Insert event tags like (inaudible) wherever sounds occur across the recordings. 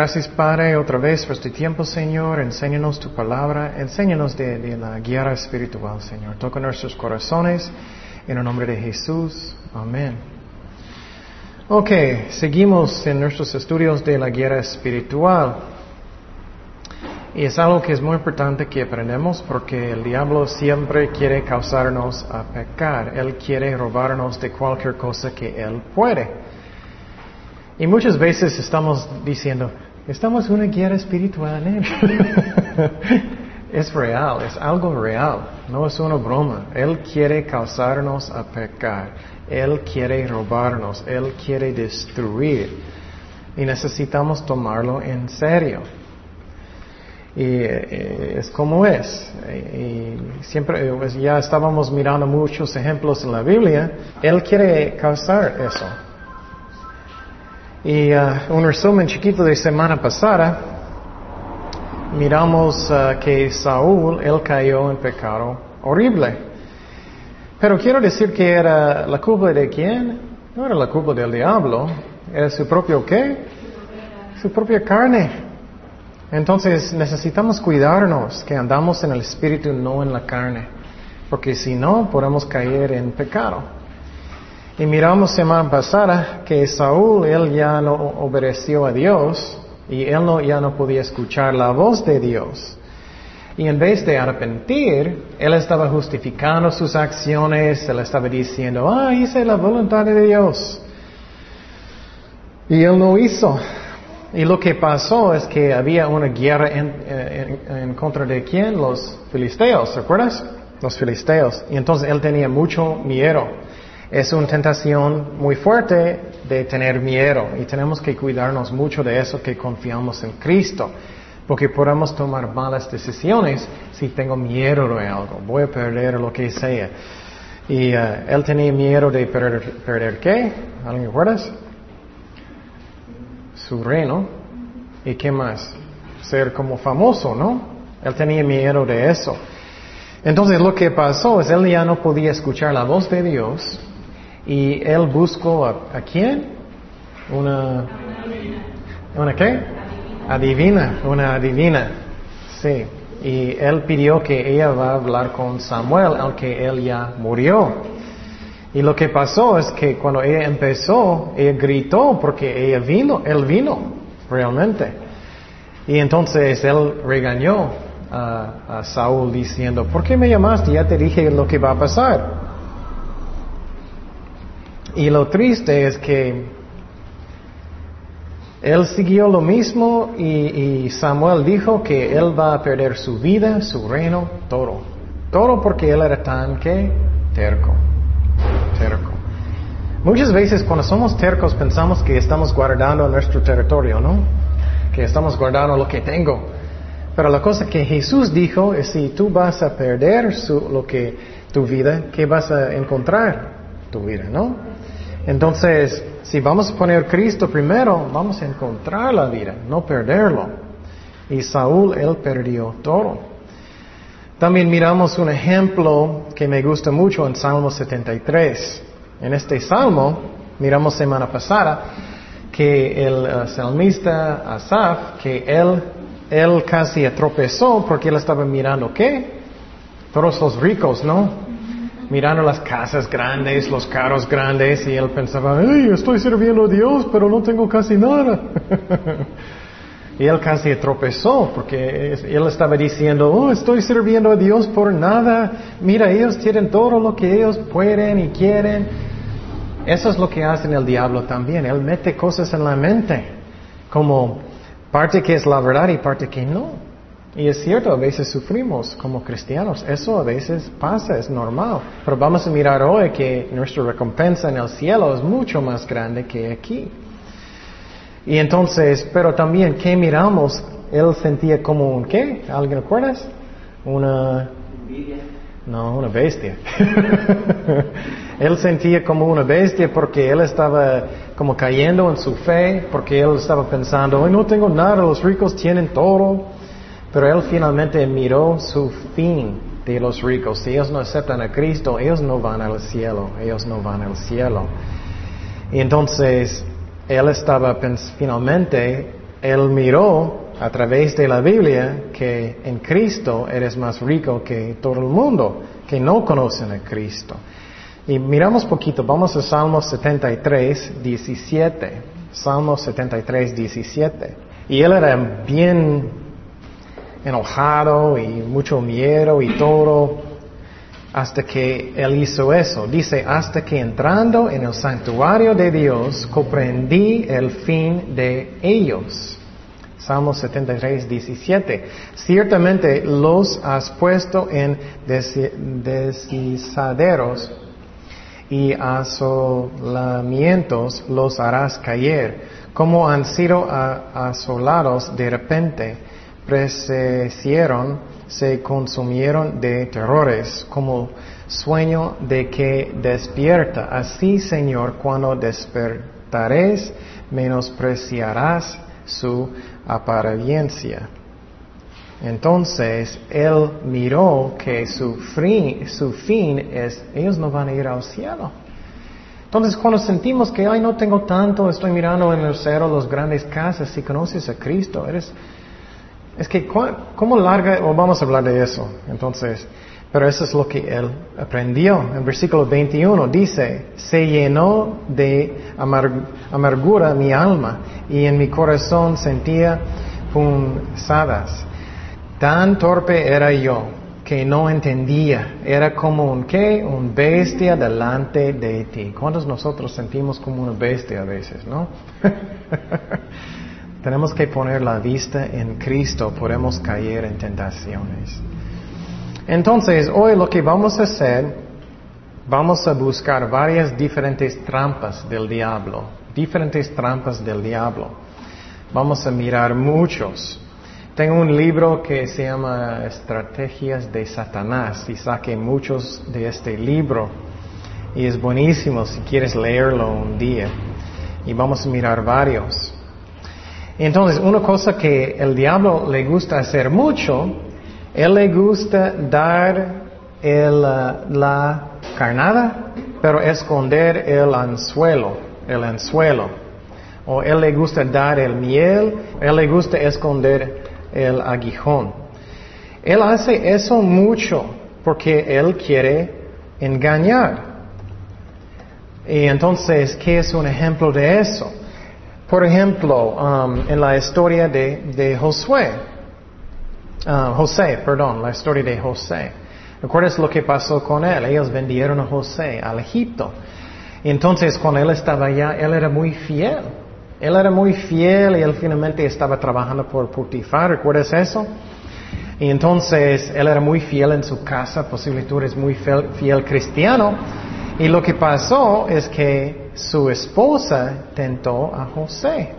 Gracias Padre otra vez por este tiempo, Señor. Enséñanos tu palabra, enséñanos de, de la guerra espiritual, Señor. Toca nuestros corazones en el nombre de Jesús. Amén. Ok, seguimos en nuestros estudios de la guerra espiritual. Y es algo que es muy importante que aprendamos porque el diablo siempre quiere causarnos a pecar. Él quiere robarnos de cualquier cosa que él puede. Y muchas veces estamos diciendo, estamos en una guerra espiritual. ¿eh? (laughs) es real, es algo real, no es una broma. Él quiere causarnos a pecar, Él quiere robarnos, Él quiere destruir. Y necesitamos tomarlo en serio. Y eh, es como es. Y siempre, eh, pues ya estábamos mirando muchos ejemplos en la Biblia. Él quiere causar eso. Y uh, un resumen chiquito de semana pasada, miramos uh, que Saúl, él cayó en pecado horrible. Pero quiero decir que era la culpa de quién? No era la culpa del diablo, era su propio qué? Su propia carne. Entonces necesitamos cuidarnos que andamos en el espíritu, no en la carne, porque si no podemos caer en pecado. Y miramos semana pasada que Saúl, él ya no obedeció a Dios y él no, ya no podía escuchar la voz de Dios. Y en vez de arrepentir, él estaba justificando sus acciones, él estaba diciendo, ah, hice la voluntad de Dios. Y él no hizo. Y lo que pasó es que había una guerra en, en contra de quién? Los filisteos, ¿recuerdas? Los filisteos. Y entonces él tenía mucho miedo. Es una tentación muy fuerte de tener miedo y tenemos que cuidarnos mucho de eso que confiamos en Cristo, porque podemos tomar malas decisiones si tengo miedo de algo, voy a perder lo que sea. Y uh, él tenía miedo de perder, perder qué? ¿Alguien recuerdas? Su reino. ¿Y qué más? Ser como famoso, ¿no? Él tenía miedo de eso. Entonces lo que pasó es él ya no podía escuchar la voz de Dios y él buscó a, quién? Una, ¿una qué? Adivina, una adivina. Sí. Y él pidió que ella va a hablar con Samuel, aunque él ya murió. Y lo que pasó es que cuando ella empezó, ella gritó porque ella vino, él vino, realmente. Y entonces él regañó a, a Saúl diciendo, ¿por qué me llamaste? Ya te dije lo que va a pasar. Y lo triste es que él siguió lo mismo y, Samuel dijo que él va a perder su vida, su reino, todo. Todo porque él era tan que terco. Terco. Muchas veces cuando somos tercos pensamos que estamos guardando nuestro territorio, ¿no? Que estamos guardando lo que tengo. Pero la cosa que Jesús dijo es si tú vas a perder lo que tu vida, ¿qué vas a encontrar? Tu vida, ¿no? Entonces, si vamos a poner Cristo primero, vamos a encontrar la vida, no perderlo. Y Saúl, él perdió todo. También miramos un ejemplo que me gusta mucho en Salmo 73. En este salmo, miramos semana pasada, que el uh, salmista Asaf, que él, él casi tropezó porque él estaba mirando, ¿qué? Todos los ricos, ¿no? Mirando las casas grandes, los carros grandes, y él pensaba, ¡ay, estoy sirviendo a Dios, pero no tengo casi nada! (laughs) y él casi tropezó, porque él estaba diciendo, oh, estoy sirviendo a Dios por nada, mira, ellos tienen todo lo que ellos pueden y quieren. Eso es lo que hace el diablo también, él mete cosas en la mente, como parte que es la verdad y parte que no. Y es cierto, a veces sufrimos como cristianos, eso a veces pasa, es normal. Pero vamos a mirar hoy que nuestra recompensa en el cielo es mucho más grande que aquí. Y entonces, pero también, ¿qué miramos? Él sentía como un, ¿qué? ¿Alguien recuerdas? Una... No, una bestia. (laughs) él sentía como una bestia porque él estaba como cayendo en su fe, porque él estaba pensando, no tengo nada, los ricos tienen todo. Pero él finalmente miró su fin de los ricos. Si ellos no aceptan a Cristo, ellos no van al cielo, ellos no van al cielo. Y entonces, él estaba finalmente él miró a través de la Biblia que en Cristo eres más rico que todo el mundo, que no conocen a Cristo. Y miramos poquito, vamos a Salmo 73, 17. Salmo 73, 17. Y él era bien enojado y mucho miedo y todo hasta que él hizo eso. Dice, hasta que entrando en el santuario de Dios comprendí el fin de ellos. Salmo 73, 17. Ciertamente los has puesto en deslizaderos y asolamientos los harás caer, como han sido asolados de repente, se consumieron de terrores, como sueño de que despierta. Así, Señor, cuando despertares, menospreciarás su apariencia. Entonces él miró que su su fin es, ellos no van a ir al cielo. Entonces cuando sentimos que, ay, no tengo tanto, estoy mirando en el cielo las grandes casas, si conoces a Cristo, eres, es que, ¿cómo larga, o vamos a hablar de eso? Entonces, pero eso es lo que él aprendió. En versículo 21 dice, se llenó de amargura mi alma y en mi corazón sentía punzadas. Tan torpe era yo que no entendía. Era como un qué? Un bestia delante de ti. ¿Cuántos nosotros sentimos como una bestia a veces, no? (laughs) Tenemos que poner la vista en Cristo, podemos caer en tentaciones. Entonces, hoy lo que vamos a hacer, vamos a buscar varias diferentes trampas del diablo, diferentes trampas del diablo. Vamos a mirar muchos. Tengo un libro que se llama Estrategias de Satanás y saqué muchos de este libro y es buenísimo si quieres leerlo un día y vamos a mirar varios. Entonces, una cosa que el diablo le gusta hacer mucho, él le gusta dar el, la carnada, pero esconder el anzuelo, el anzuelo. O él le gusta dar el miel, él le gusta esconder el aguijón. Él hace eso mucho porque él quiere engañar. Y entonces, ¿qué es un ejemplo de eso? Por ejemplo, um, en la historia de, Josué, uh, José, perdón, la historia de José. ¿Recuerdas lo que pasó con él? Ellos vendieron a José al Egipto. Entonces, cuando él estaba allá, él era muy fiel. Él era muy fiel y él finalmente estaba trabajando por Putifar, ¿recuerdas eso? Y entonces él era muy fiel en su casa, posiblemente tú eres muy fiel, cristiano. Y lo que pasó es que su esposa tentó a José.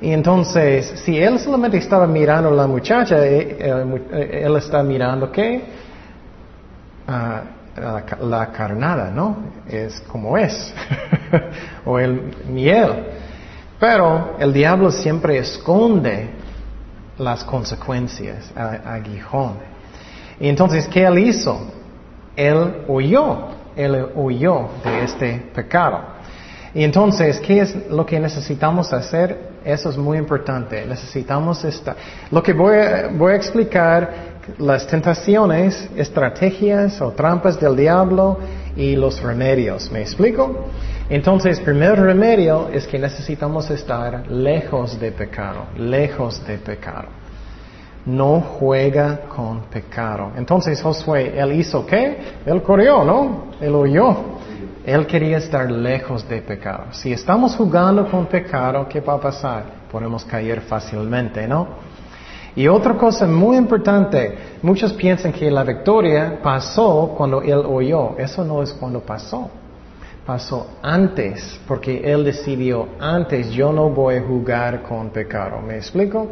Y entonces, si él solamente estaba mirando a la muchacha, eh, eh, él, está mirando? Ah, la, carnada, ¿no? Es como es. (laughs) o el miel. Pero el diablo siempre esconde las consecuencias, aguijón. Y entonces, ¿qué él hizo? Él huyó, él huyó de este pecado. Y entonces, ¿qué es lo que necesitamos hacer? Eso es muy importante. Necesitamos esta. Lo que voy voy a explicar las tentaciones, estrategias o trampas del diablo y los remedios. ¿Me explico? Entonces, primer remedio es que necesitamos estar lejos de pecado, lejos de pecado. No juega con pecado. Entonces Josué, él hizo qué? Él corrió, ¿no? Él huyó. Él quería estar lejos de pecado. Si estamos jugando con pecado, ¿qué va a pasar? Podemos caer fácilmente, ¿no? Y otra cosa muy importante, muchos piensan que la victoria pasó cuando él oyó. Eso no es cuando pasó. Pasó antes, porque él decidió antes, yo no voy a jugar con pecado. ¿Me explico?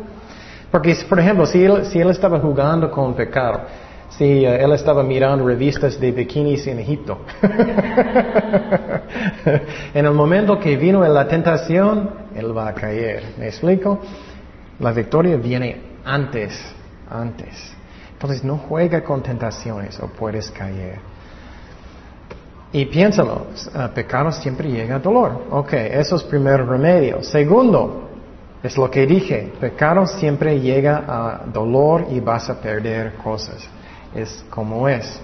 Porque, por ejemplo, si él, si él estaba jugando con pecado, si eh, él estaba mirando revistas de bikinis en Egipto, (laughs) en el momento que vino la tentación, él va a caer. ¿Me explico? La victoria viene antes, antes. Entonces no juega con tentaciones o puedes caer. Y piénsalo, uh, pecado siempre llega a dolor. Ok, eso es primer remedio. Segundo, Es lo que dije, pecado siempre llega a dolor y vas a perder cosas. Es como es.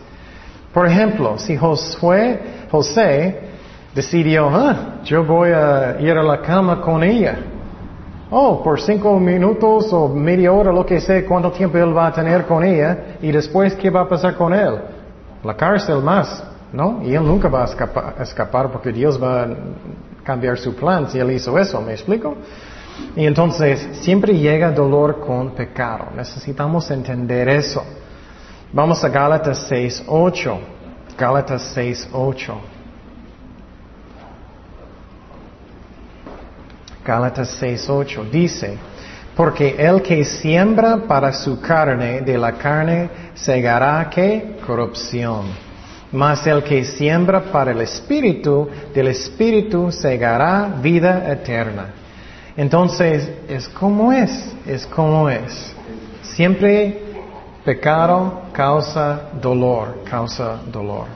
Por ejemplo, si Josué, José decidió, ah, yo voy a ir a la cama con ella. Oh, por cinco minutos o media hora, lo que sé, cuánto tiempo él va a tener con ella y después, ¿qué va a pasar con él? La cárcel más, ¿no? Y él nunca va a escapar, escapar porque Dios va a cambiar su plan si él hizo eso, ¿me explico? Y entonces siempre llega dolor con pecado. Necesitamos entender eso. Vamos a Gálatas 6.8. Gálatas 6.8. Gálatas 6.8 dice, porque el que siembra para su carne, de la carne segará que corrupción. Mas el que siembra para el espíritu, del espíritu segará vida eterna. Entonces, es como es, es como es. Siempre pecado causa dolor, causa dolor.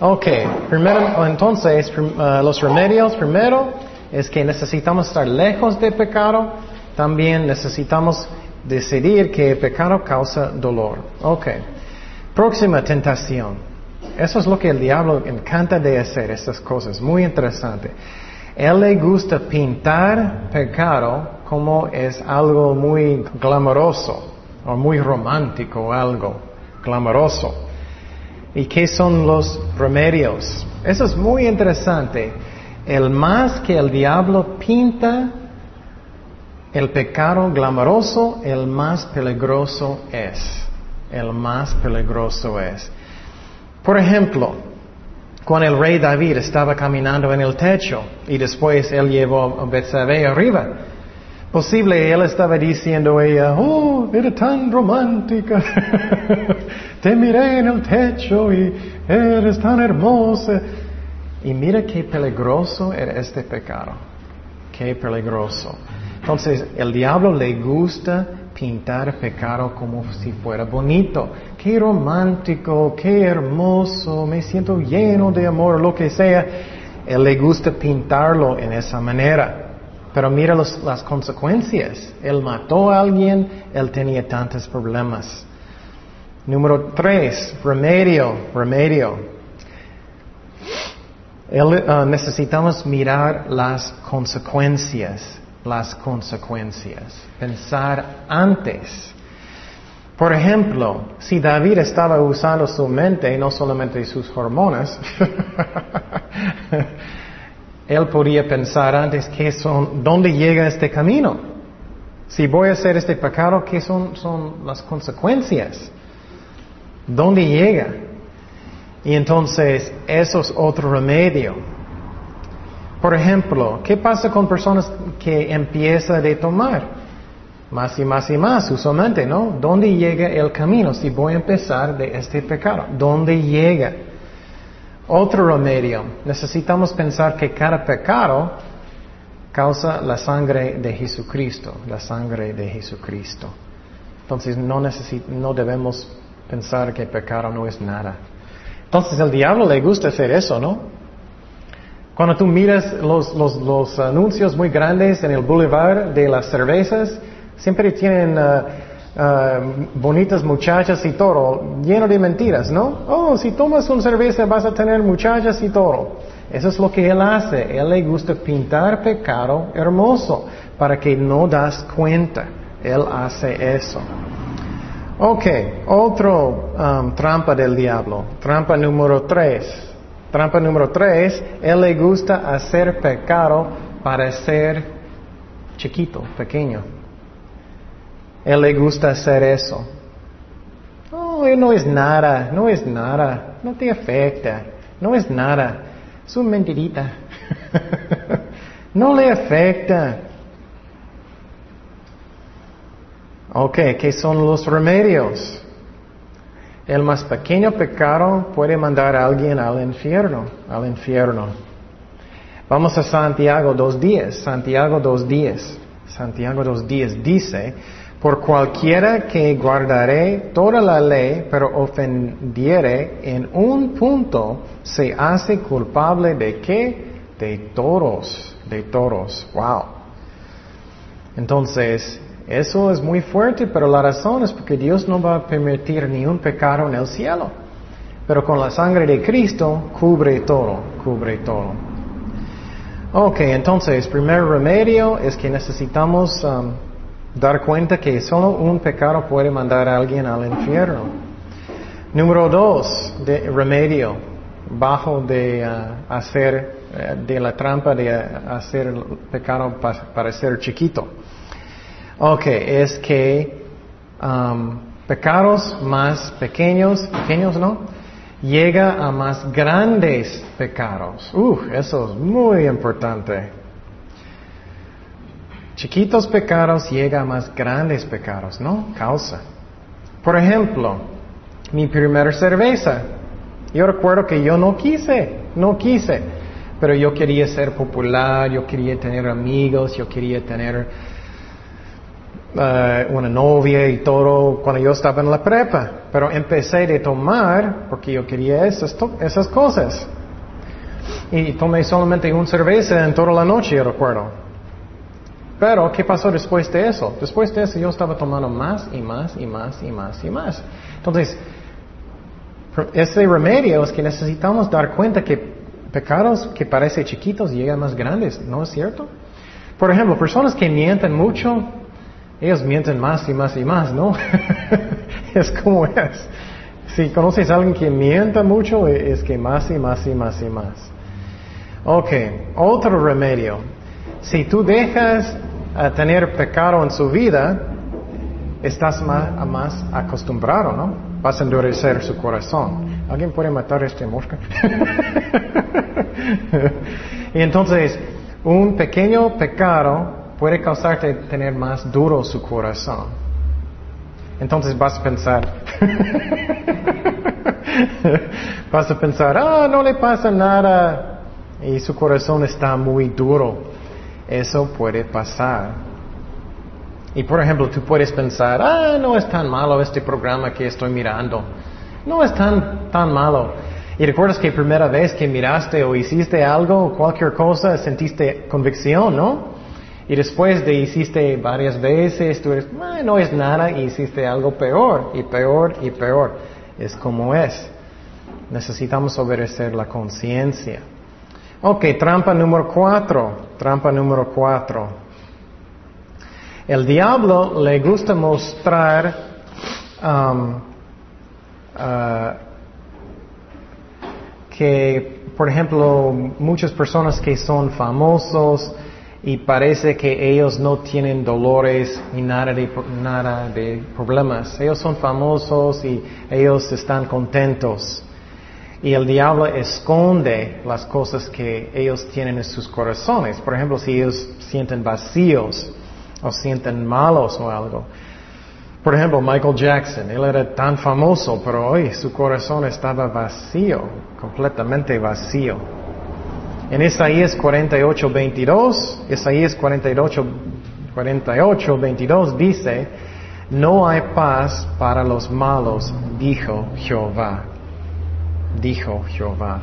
Ok, primero, entonces, uh, los remedios, primero, es que necesitamos estar lejos de pecado, también necesitamos decidir que pecado causa dolor. Ok, próxima tentación. Eso es lo que el diablo encanta de hacer, estas cosas, muy interesante. Él le gusta pintar pecado como es algo muy glamoroso o muy romántico, algo glamoroso. ¿Y qué son los remedios? Eso es muy interesante. El más que el diablo pinta el pecado glamoroso, el más peligroso es. El más peligroso es. Por ejemplo, cuando el rey David estaba caminando en el techo y después él llevó a Betsabé arriba. Posible él estaba diciendo a ella, oh, era tan romántica. (laughs) Te miré en el techo y eres tan hermosa. Y mira qué peligroso era este pecado. Qué peligroso. Entonces, el diablo le gusta pintar pecado como si fuera bonito. Qué romántico, qué hermoso, me siento lleno de amor, lo que sea. Él le gusta pintarlo en esa manera. Pero mira las consecuencias. Él mató a alguien, él tenía tantos problemas. Número tres, remedio, remedio. Uh, necesitamos mirar las consecuencias las consecuencias, pensar antes. Por ejemplo, si David estaba usando su mente, no solamente sus hormonas, (laughs) él podría pensar antes qué son, dónde llega este camino. Si voy a hacer este pecado, ¿qué son, son las consecuencias? ¿Dónde llega? Y entonces, eso es otro remedio. Por ejemplo, ¿qué pasa con personas que empiezan a tomar? Más y más y más, usualmente, ¿no? ¿Dónde llega el camino si voy a empezar de este pecado? ¿Dónde llega? Otro remedio. Necesitamos pensar que cada pecado causa la sangre de Jesucristo, la sangre de Jesucristo. Entonces no, no debemos pensar que pecado no es nada. Entonces el diablo le gusta hacer eso, ¿no? Cuando tú miras los, anuncios muy grandes en el boulevard de las cervezas, siempre tienen uh, bonitas muchachas y todo, lleno de mentiras, ¿no? Oh, si tomas una cerveza vas a tener muchachas y todo. Eso es lo que él hace. Él le gusta pintar pecado hermoso para que no das cuenta. Él hace eso. Ok, otro um, trampa del diablo. Trampa número tres. Trampa número tres, él le gusta hacer pecado para ser chiquito, pequeño. Él le gusta hacer eso. Oh, no es nada, no es nada, no te afecta, no es nada, es una mentirita. (laughs) no le afecta. Ok, ¿qué son los remedios? El más pequeño pecado puede mandar a alguien al infierno, al infierno. Vamos a Santiago dos días, Santiago dos días. Santiago dos días dice, por cualquiera que guardaré toda la ley, pero ofendiere en un punto, se hace culpable de qué? De todos, de todos. Wow. Entonces, eso es muy fuerte, pero la razón es porque Dios no va a permitir ni un pecado en el cielo. Pero con la sangre de Cristo cubre todo, cubre todo. Ok, entonces, primer remedio es que necesitamos um, dar cuenta que solo un pecado puede mandar a alguien al infierno. Número dos, de remedio, bajo de uh, hacer, uh, de la trampa de hacer el pecado parecer chiquito. Ok, es que um, pecados más pequeños, pequeños no, llega a más grandes pecados. Uh, eso es muy importante. Chiquitos pecados llega a más grandes pecados, ¿no? Causa. Por ejemplo, mi primera cerveza. Yo recuerdo que yo no quise, no quise, pero yo quería ser popular, yo quería tener amigos, yo quería tener uh, una novia y todo cuando yo estaba en la prepa. Pero empecé de tomar porque yo quería esas, esas cosas. Y tomé solamente una cerveza en toda la noche, yo recuerdo. Pero, ¿qué pasó después de eso? Después de eso yo estaba tomando más y más y más y más y más. Entonces, ese remedio es que necesitamos dar cuenta que pecados que parecen chiquitos llegan más grandes, ¿no es cierto? Por ejemplo, personas que mienten mucho, ellos mienten más y más y más, ¿no? (laughs) es como es. Si conoces a alguien que mienta mucho, es que más y más y más y más. Ok, otro remedio. Si tú dejas a tener pecado en su vida, estás más, más acostumbrado, ¿no? Vas a endurecer su corazón. ¿Alguien puede matar a este mosca? (laughs) y entonces, un pequeño pecado puede causarte tener más duro su corazón. Entonces vas a pensar, (laughs) vas a pensar, ah, no le pasa nada y su corazón está muy duro. Eso puede pasar. Y por ejemplo, tú puedes pensar, ah, no es tan malo este programa que estoy mirando. No es tan, tan malo. Y recuerdas que primera vez que miraste o hiciste algo, cualquier cosa, sentiste convicción, ¿no? Y después de hiciste varias veces, tú eres, no es nada hiciste algo peor y peor y peor. Es como es. Necesitamos obedecer la conciencia. Ok, trampa número cuatro. Trampa número cuatro. El diablo le gusta mostrar um, uh, que, por ejemplo, muchas personas que son famosos, y parece que ellos no tienen dolores ni nada de, nada de problemas. Ellos son famosos y ellos están contentos. Y el diablo esconde las cosas que ellos tienen en sus corazones. Por ejemplo, si ellos sienten vacíos o sienten malos o algo. Por ejemplo, Michael Jackson, él era tan famoso, pero hoy su corazón estaba vacío, completamente vacío. En Isaías 48, 22, Isaías 48, 48, 22 dice, no hay paz para los malos, dijo Jehová. Dijo Jehová.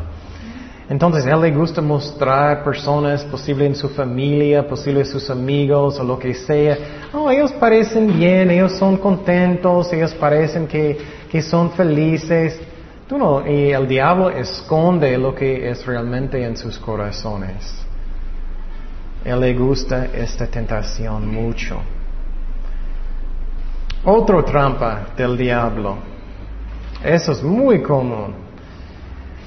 Entonces, él le gusta mostrar personas, posible en su familia, posible sus amigos o lo que sea. Oh, ellos parecen bien, ellos son contentos, ellos parecen que, que son felices. Tú no, y el diablo esconde lo que es realmente en sus corazones. Él le gusta esta tentación mucho. Otro trampa del diablo. Eso es muy común.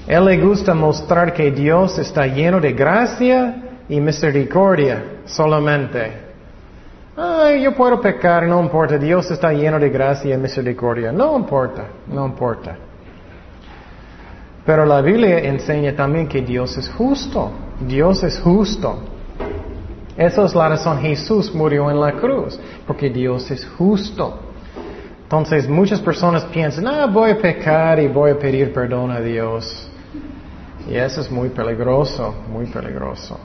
Él le gusta mostrar que Dios está lleno de gracia y misericordia solamente. Ay, yo puedo pecar, no importa. Dios está lleno de gracia y misericordia. No importa, no importa. Pero la Biblia enseña también que Dios es justo. Dios es justo. Esa es la razón Jesús murió en la cruz, porque Dios es justo. Entonces muchas personas piensan, ah, voy a pecar y voy a pedir perdón a Dios. Y eso es muy peligroso, muy peligroso.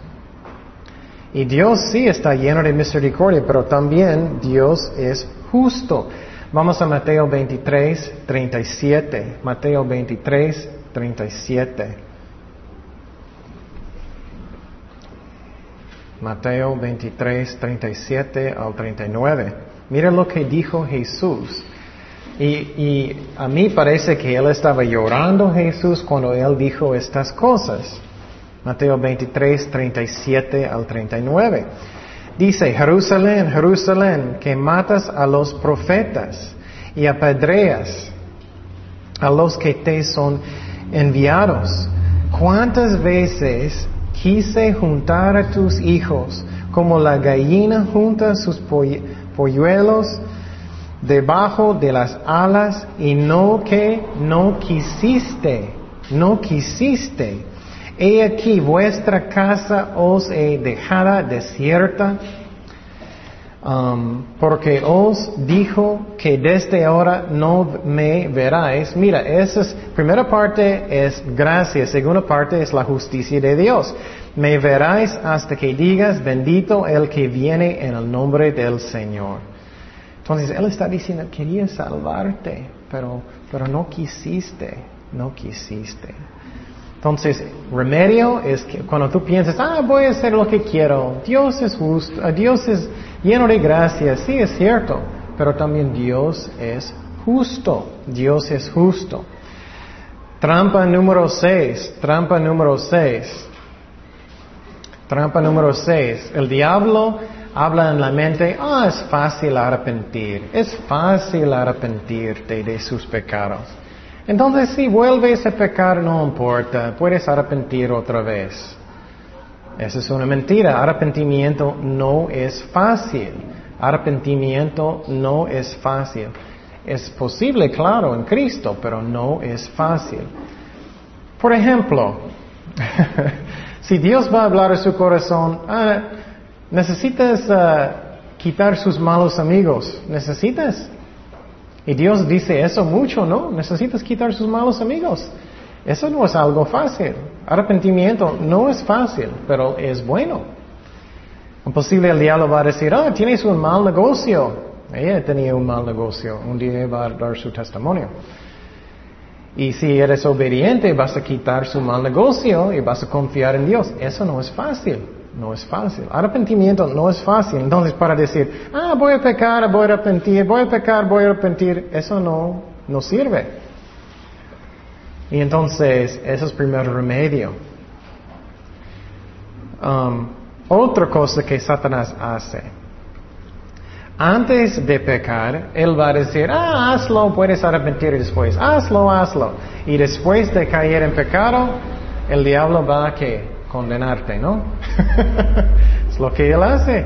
Y Dios sí está lleno de misericordia, pero también Dios es justo. Vamos a Mateo 23, 37. Mateo 23, 37. Mateo 23, 37 al 39. Mira lo que dijo Jesús. Y, a mí parece que él estaba llorando Jesús cuando él dijo estas cosas. Mateo 23, 37 al 39. Dice, Jerusalén, Jerusalén, que matas a los profetas y apedreas a los que te son enviados. ¿Cuántas veces quise juntar a tus hijos como la gallina junta sus polluelos debajo de las alas y no que no quisiste, no quisiste? He aquí vuestra casa os he dejada desierta, um, porque os dijo que desde ahora no me veráis. Mira, esa es, primera parte es gracia, segunda parte es la justicia de Dios. Me veráis hasta que digas, bendito el que viene en el nombre del Señor. Entonces, Él está diciendo, quería salvarte, pero, pero no quisiste, no quisiste. Entonces, remedio es que cuando tú piensas, ah, voy a hacer lo que quiero, Dios es justo, Dios es lleno de gracia, sí es cierto, pero también Dios es justo, Dios es justo. Trampa número 6, trampa número 6. Trampa número 6. El diablo habla en la mente, ah, es fácil arrepentir, es fácil arrepentirte de sus pecados. Entonces si vuelves a pecar no importa, puedes arrepentir otra vez. Esa es una mentira. Arrepentimiento no es fácil. Arrepentimiento no es fácil. Es posible, claro, en Cristo, pero no es fácil. Por ejemplo, (laughs) si Dios va a hablar a su corazón, ah, necesitas ah, quitar sus malos amigos. ¿Necesitas? Y Dios dice eso mucho, ¿no? Necesitas quitar sus malos amigos. Eso no es algo fácil. Arrepentimiento no es fácil, pero es bueno. Imposible el diablo va a decir, ah, tienes un mal negocio. Ella tenía un mal negocio. Un día va a dar su testimonio. Y si eres obediente, vas a quitar su mal negocio y vas a confiar en Dios. Eso no es fácil. No es fácil. Arrepentimiento no es fácil. Entonces, para decir, ah, voy a pecar, voy a arrepentir, voy a pecar, voy a arrepentir, eso no, no sirve. Y entonces, ese es el primer remedio. Um, otra cosa que Satanás hace. Antes de pecar, él va a decir, ah, hazlo, puedes arrepentir después. Hazlo, hazlo. Y después de caer en pecado, el diablo va a que condenarte, ¿no? (laughs) es lo que Él hace.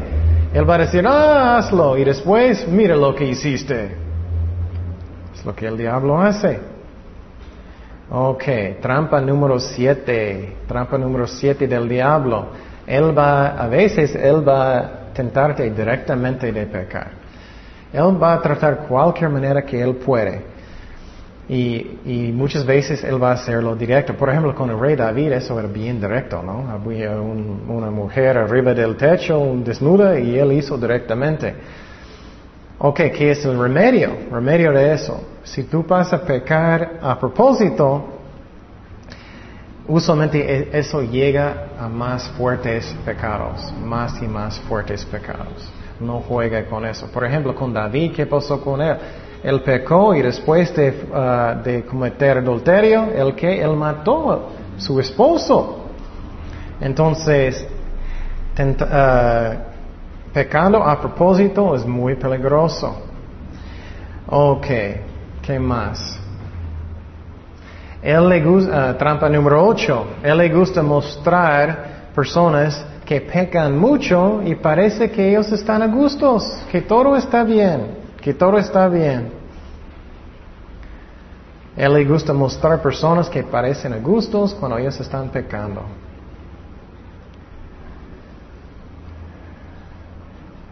Él va a decir, ah, hazlo, y después, mira lo que hiciste. Es lo que el diablo hace. Ok, trampa número siete, trampa número siete del diablo. Él va, a veces, Él va a tentarte directamente de pecar. Él va a tratar cualquier manera que Él puede. Y, muchas veces él va a hacerlo directo. Por ejemplo, con el rey David eso era bien directo, ¿no? Había una mujer arriba del techo, desnuda, y él hizo directamente. Ok, ¿qué es el remedio? Remedio de eso. Si tú vas a pecar a propósito, usualmente e, eso llega a más fuertes pecados, más y más fuertes pecados. No juega con eso. Por ejemplo, con David, ¿qué pasó con él? Él pecó y después uh, de, cometer adulterio, el que él mató a su esposo. Entonces, uh, pecando a propósito es muy peligroso. Ok, ¿qué más? Él le gusta, uh, trampa número 8, él le gusta mostrar personas que pecan mucho y parece que ellos están a gustos, que todo está bien que todo está bien. Él le gusta mostrar personas que parecen a gustos cuando ellos están pecando.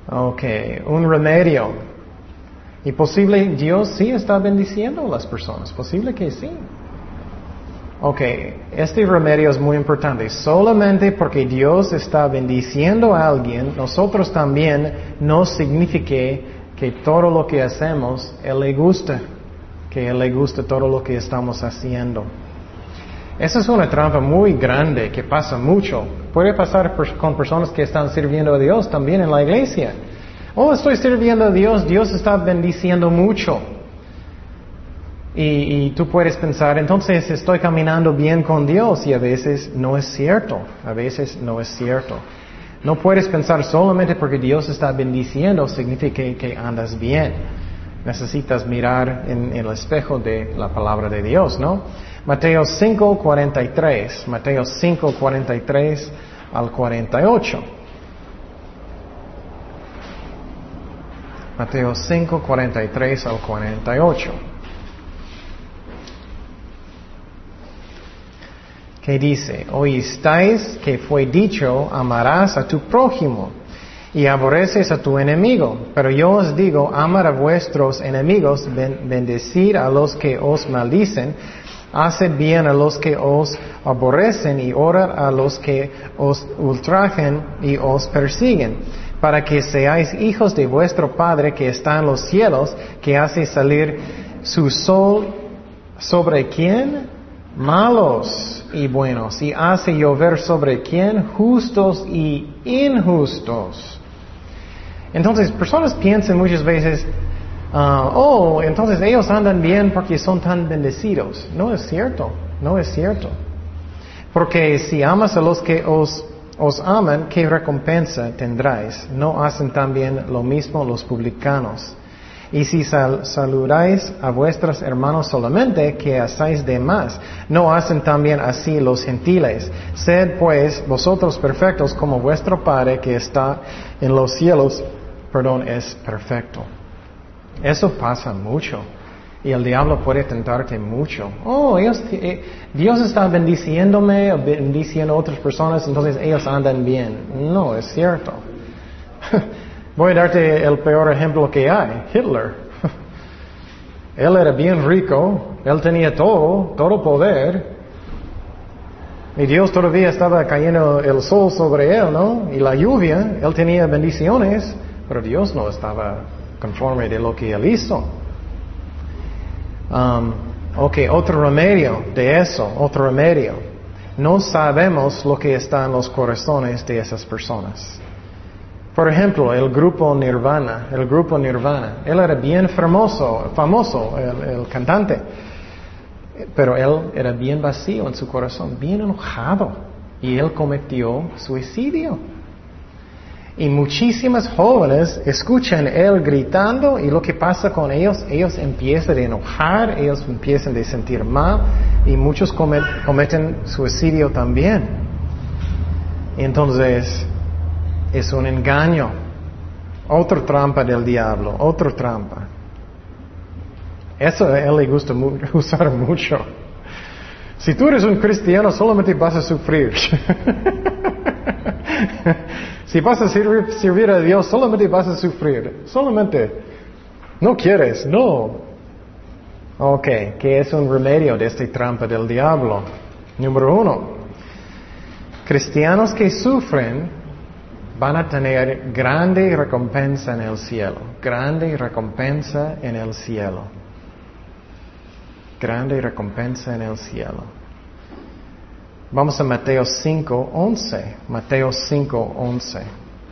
Ok, un remedio. Y posible Dios sí está bendiciendo a las personas, posible que sí. Ok, este remedio es muy importante. Solamente porque Dios está bendiciendo a alguien, nosotros también no significa que todo lo que hacemos, Él le gusta, que Él le gusta todo lo que estamos haciendo. Esa es una trampa muy grande que pasa mucho. Puede pasar con personas que están sirviendo a Dios también en la iglesia. Oh, estoy sirviendo a Dios, Dios está bendiciendo mucho. Y, y, tú puedes pensar, entonces estoy caminando bien con Dios y a veces no es cierto, a veces no es cierto. No puedes pensar solamente porque Dios está bendiciendo significa que, andas bien. Necesitas mirar en, el espejo de la palabra de Dios, ¿no? Mateo 5, 43, Mateo 5, 43 al 48. Mateo 5, 43 al 48. Que dice, oístáis que fue dicho, amarás a tu prójimo y aborreces a tu enemigo. Pero yo os digo, amar a vuestros enemigos, bendecir a los que os maldicen, haced bien a los que os aborrecen y orar a los que os ultrajen y os persiguen, para que seáis hijos de vuestro Padre que está en los cielos, que hace salir su sol sobre quién? Malos y buenos y hace llover sobre quién? Justos y injustos. Entonces, personas piensan muchas veces, ah, oh, entonces ellos andan bien porque son tan bendecidos. No es cierto, no es cierto. Porque si amas a los que os, os aman, ¿qué recompensa tendráis? ¿No hacen también lo mismo los publicanos? Y si saludáis a vuestros hermanos solamente, que hacéis de más? ¿No hacen también así los gentiles? Sed pues vosotros perfectos como vuestro Padre que está en los cielos, perdón, es perfecto. Eso pasa mucho. Y el diablo puede tentarte mucho. Oh, ellos, eh, Dios está bendiciéndome bendiciendo a otras personas, entonces ellos andan bien. No, es cierto. (laughs) Voy a darte el peor ejemplo que hay, Hitler. (laughs) Él era bien rico, él tenía todo, todo poder. Y Dios todavía estaba cayendo el sol sobre él, ¿no? Y la lluvia, él tenía bendiciones, pero Dios no estaba conforme de lo que él hizo. Um, ok, otro remedio de eso, otro remedio. No sabemos lo que está en los corazones de esas personas. Por ejemplo, el grupo Nirvana, el grupo Nirvana, él era bien famoso, famoso, el, cantante, pero él era bien vacío en su corazón, bien enojado, y él cometió suicidio. Y muchísimas jóvenes escuchan él gritando y lo que pasa con ellos, ellos empiezan a enojar, ellos empiezan a sentir mal y muchos cometen suicidio también. Entonces, es un engaño. Otra trampa del diablo, otra trampa. Eso a él le gusta (laughs) usar mucho. Si tú eres un cristiano, solamente vas a sufrir. (laughs) si vas a servir, a Dios, solamente vas a sufrir. Solamente. No quieres, no. Ok, ¿qué es un remedio de esta trampa del diablo? Número uno. Cristianos que sufren van a tener grande recompensa en el cielo, grande recompensa en el cielo, grande recompensa en el cielo. Vamos a Mateo 5, 11. Mateo 5, 11.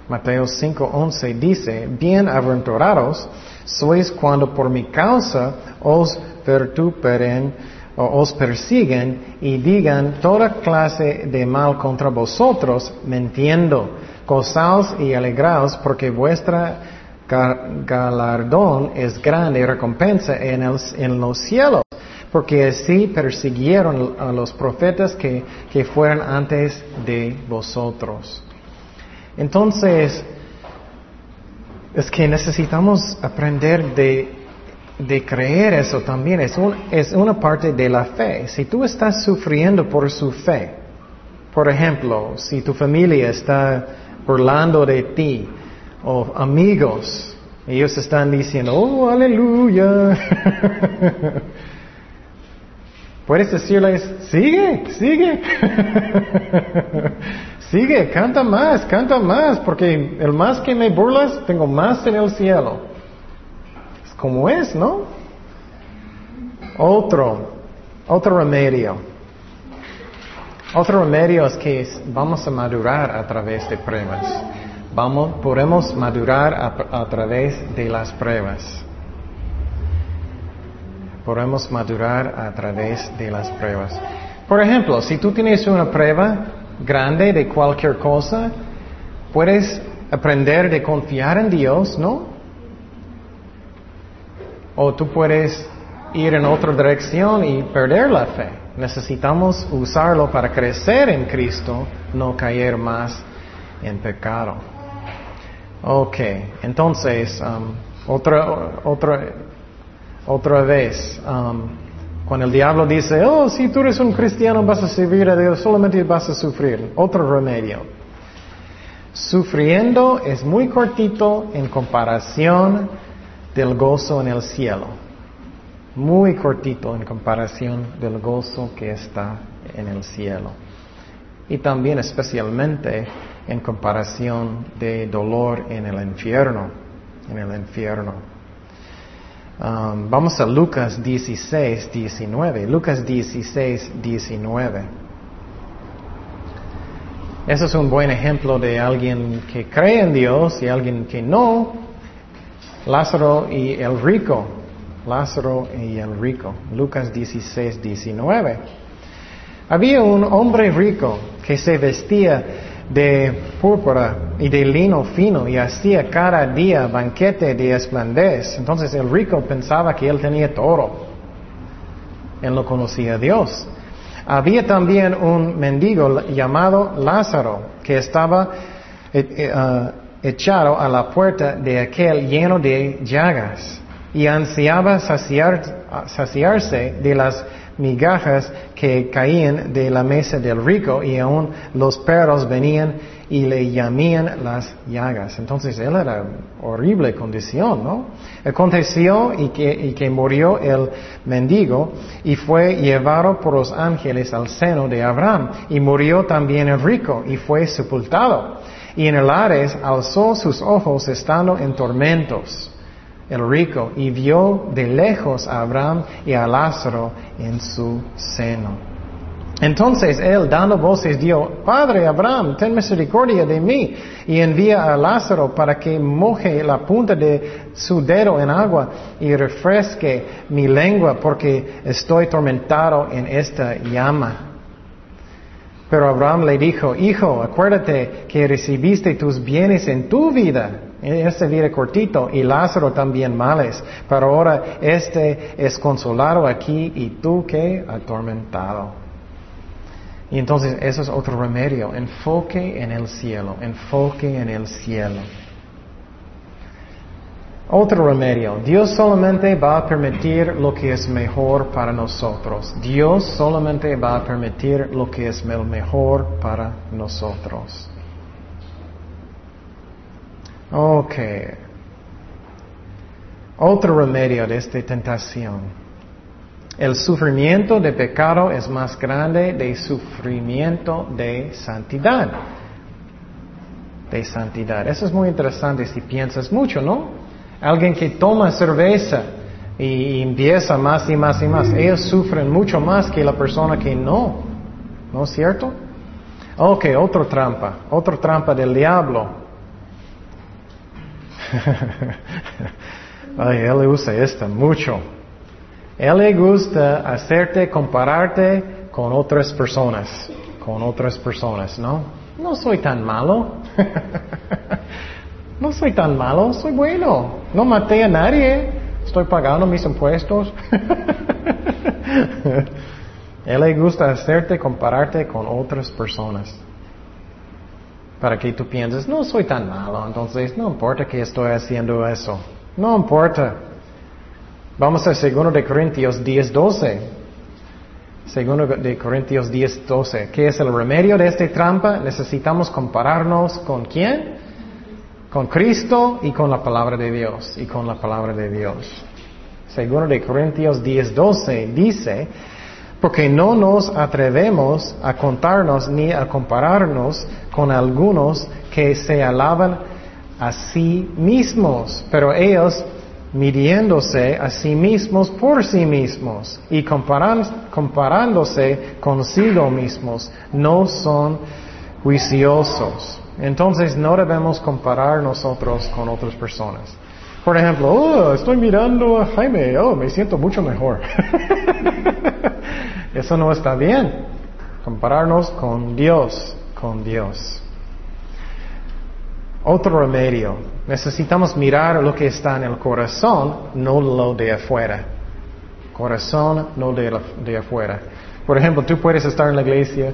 Mateo 5, 11 dice, bienaventurados sois cuando por mi causa os pertuperen o os persiguen y digan toda clase de mal contra vosotros, mintiendo Gozaos y alegraos porque vuestra galardón es grande y recompensa en, en, los cielos, porque así persiguieron a los profetas que, que fueron antes de vosotros. Entonces, es que necesitamos aprender de, de creer eso también. Es, un, es una parte de la fe. Si tú estás sufriendo por su fe, por ejemplo, si tu familia está burlando de ti, o amigos, ellos están diciendo, oh, aleluya. (laughs) Puedes decirles, sigue, sigue. (laughs) sigue, canta más, canta más, porque el más que me burlas, tengo más en el cielo. Es como es, ¿no? Otro, otro remedio. Otro remedio es que vamos a madurar a través de pruebas. Vamos, podemos madurar a, través de las pruebas. Podemos madurar a través de las pruebas. Por ejemplo, si tú tienes una prueba grande de cualquier cosa, puedes aprender de confiar en Dios, ¿no? O tú puedes ir en otra dirección y perder la fe. Necesitamos usarlo para crecer en Cristo, no caer más en pecado. Ok, entonces, um, otra, otra, otra vez, um, cuando el diablo dice, oh, si tú eres un cristiano vas a servir a Dios, solamente vas a sufrir. Otro remedio. Sufriendo es muy cortito en comparación del gozo en el cielo muy cortito en comparación del gozo que está en el cielo. Y también especialmente en comparación de dolor en el infierno, en el infierno. Um, vamos a Lucas 16, 19. Lucas 16, 19. Ese es un buen ejemplo de alguien que cree en Dios y alguien que no. Lázaro y el rico. Lázaro y el rico. Lucas 16, 19. Había un hombre rico que se vestía de púrpura y de lino fino y hacía cada día banquete de esplendez. Entonces el rico pensaba que él tenía todo. Él no conocía a Dios. Había también un mendigo llamado Lázaro que estaba eh, eh, ah, echado a la puerta de aquel lleno de llagas y ansiaba saciarse de las migajas que caían de la mesa del rico y aún los perros venían y le llamían las llagas. Entonces él era horrible condición, ¿no? Aconteció y que, y que murió el mendigo y fue llevado por los ángeles al seno de Abraham y murió también el rico y fue sepultado. Y en el Ares alzó sus ojos estando en tormentos el rico, y vio de lejos a Abraham y a Lázaro en su seno. Entonces él, dando voces, dio, Padre Abraham, ten misericordia de mí, y envía a Lázaro para que moje la punta de su dedo en agua y refresque mi lengua, porque estoy tormentado en esta llama. Pero Abraham le dijo, Hijo, acuérdate que recibiste tus bienes en tu vida este vida cortito y Lázaro también males, pero ahora este es consolado aquí y tú que atormentado. Y entonces eso es otro remedio, enfoque en el cielo, enfoque en el cielo. Otro remedio, Dios solamente va a permitir lo que es mejor para nosotros. Dios solamente va a permitir lo que es mejor para nosotros. Ok. Otro remedio de esta tentación. El sufrimiento de pecado es más grande del sufrimiento de santidad. De santidad. Eso es muy interesante si piensas mucho, ¿no? Alguien que toma cerveza y empieza más y más y más, ellos sufren mucho más que la persona que no. ¿No es cierto? Ok, otra trampa, otra trampa del diablo. (laughs) Ay, él usa esto mucho. Él le gusta hacerte compararte con otras personas, con otras personas, ¿no? No soy tan malo. (laughs) no soy tan malo, soy bueno. No maté a nadie. Estoy pagando mis impuestos. (laughs) Él le gusta hacerte compararte con otras personas para que tú pienses, no soy tan malo, entonces no importa que estoy haciendo eso. No importa. Vamos a segundo de Corintios 10, 12. Segundo de Corintios 10, 12. ¿Qué es el remedio de esta trampa? Necesitamos compararnos con quién? Con Cristo y con la palabra de Dios. Y con la palabra de Dios. Segundo de Corintios 10, 12 dice, porque no nos atrevemos a contarnos ni a compararnos con algunos que se alaban a sí mismos, pero ellos midiéndose a sí mismos por sí mismos y comparándose consigo mismos, no son juiciosos. Entonces no debemos comparar nosotros con otras personas. Por ejemplo, oh, estoy mirando a Jaime, oh, me siento mucho mejor. (laughs) Eso no está bien. Compararnos con Dios, con Dios. Otro remedio. Necesitamos mirar lo que está en el corazón, no lo de afuera. Corazón, no de, de afuera. Por ejemplo, tú puedes estar en la iglesia.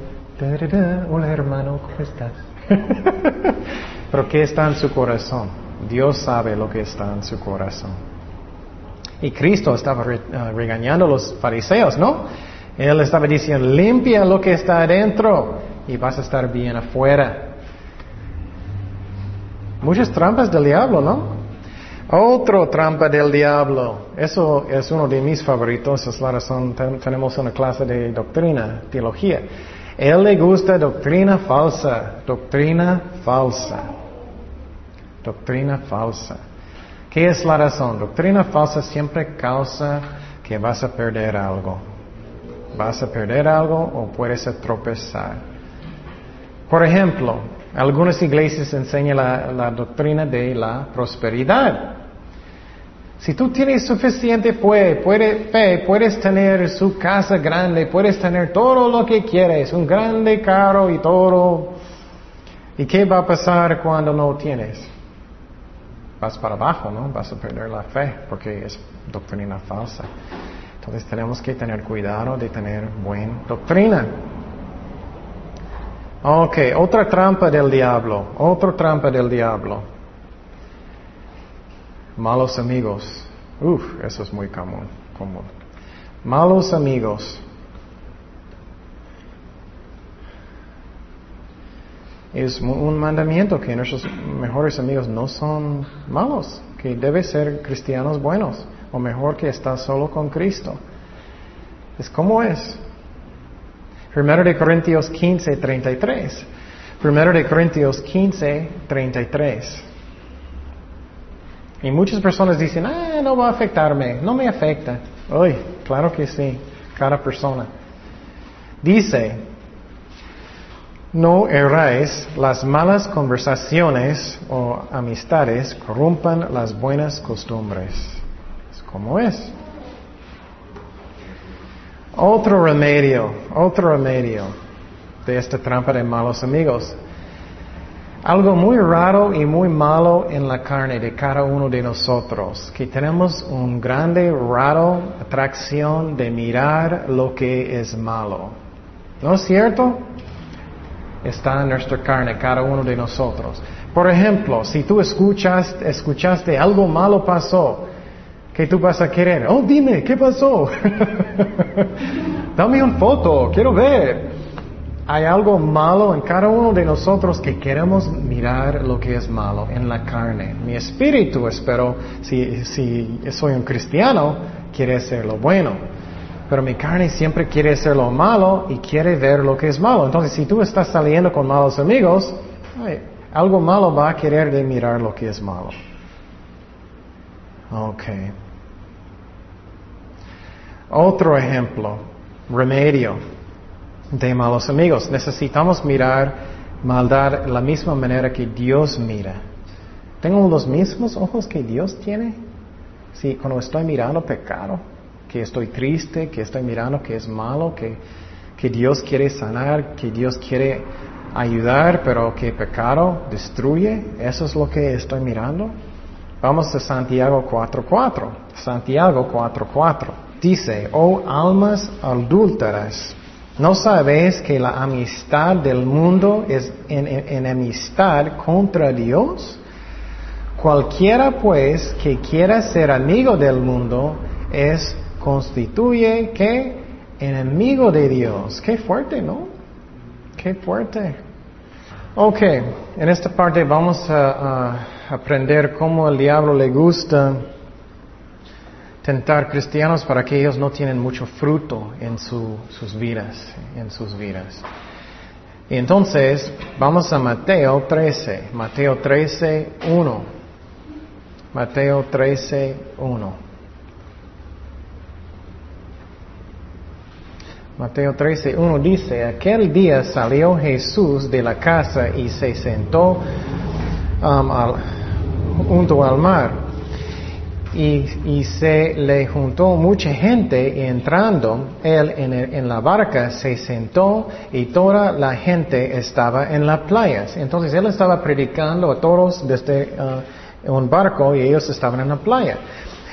Hola hermano, ¿cómo estás? (laughs) Pero ¿qué está en su corazón? Dios sabe lo que está en su corazón. Y Cristo estaba ah, regañando a los fariseos, ¿no? Él estaba diciendo, limpia lo que está adentro y vas a estar bien afuera. Muchas trampas del diablo, ¿no? Otro trampa del diablo. Eso es uno de mis favoritos. Es la razón, tenemos una clase de doctrina, teología. Él le gusta doctrina falsa, doctrina falsa. Doctrina falsa. ¿Qué es la razón? Doctrina falsa siempre causa que vas a perder algo. Vas a perder algo o puedes tropezar. Por ejemplo, algunas iglesias enseñan la, doctrina de la prosperidad. Si tú tienes suficiente fe, fe, puedes tener su casa grande, puedes tener todo lo que quieres, un grande carro y todo. ¿Y qué va a pasar cuando no tienes? Vas para abajo, ¿no? Vas a perder la fe porque es doctrina falsa. Entonces tenemos que tener cuidado de tener buena doctrina. Ok, otra trampa del diablo, otra trampa del diablo. Malos amigos. Uf, eso es muy común. común. Malos amigos. Es un mandamiento que nuestros mejores amigos no son malos, que debe ser cristianos buenos, o mejor que estar solo con Cristo. Es como es. Primero de Corintios 15, 33. Primero de Corintios 15, 33. Y muchas personas dicen, ah, no va a afectarme, no me afecta. Uy, claro que sí, cada persona. Dice, no erráis, las malas conversaciones o amistades corrompan las buenas costumbres. Es como es. Otro remedio, otro remedio de esta trampa de malos amigos. Algo muy raro y muy malo en la carne de cada uno de nosotros, que tenemos un grande, raro atracción de mirar lo que es malo. ¿No es cierto? Está en nuestra carne, cada uno de nosotros. Por ejemplo, si tú escuchas, escuchaste algo malo pasó, ¿qué tú vas a querer? Oh, dime, ¿qué pasó? (laughs) Dame una foto, quiero ver. Hay algo malo en cada uno de nosotros que queremos mirar lo que es malo en la carne. Mi espíritu, espero, si, soy un cristiano, quiere hacer lo bueno. Pero mi carne siempre quiere hacer lo malo y quiere ver lo que es malo. Entonces, si tú estás saliendo con malos amigos, algo malo va a querer de mirar lo que es malo. Ok. Otro ejemplo, remedio de malos amigos. Necesitamos mirar maldad de la misma manera que Dios mira. ¿Tengo los mismos ojos que Dios tiene? Si cuando estoy mirando pecado, que estoy triste, que estoy mirando que es malo, que, que Dios quiere sanar, que Dios quiere ayudar, pero que pecado destruye. Eso es lo que estoy mirando. Vamos a Santiago 4.4. Santiago 4.4. Dice, oh almas adúlteras, ¿no sabéis que la amistad del mundo es enemistad contra Dios? Cualquiera pues que quiera ser amigo del mundo es constituye que enemigo de Dios. Qué fuerte, ¿no? Qué fuerte. Ok, en esta parte vamos a, aprender cómo el diablo le gusta tentar cristianos para que ellos no tienen mucho fruto en sus vidas, en sus vidas. Y entonces, vamos a Mateo 13, Mateo 13, 1. Mateo 13, 1. Mateo 13, 1 dice, aquel día salió Jesús de la casa y se sentó um, junto al mar. Y, y, se le juntó mucha gente y entrando él en, en, la barca se sentó y toda la gente estaba en las playas. Entonces él estaba predicando a todos desde uh, un barco y ellos estaban en la playa.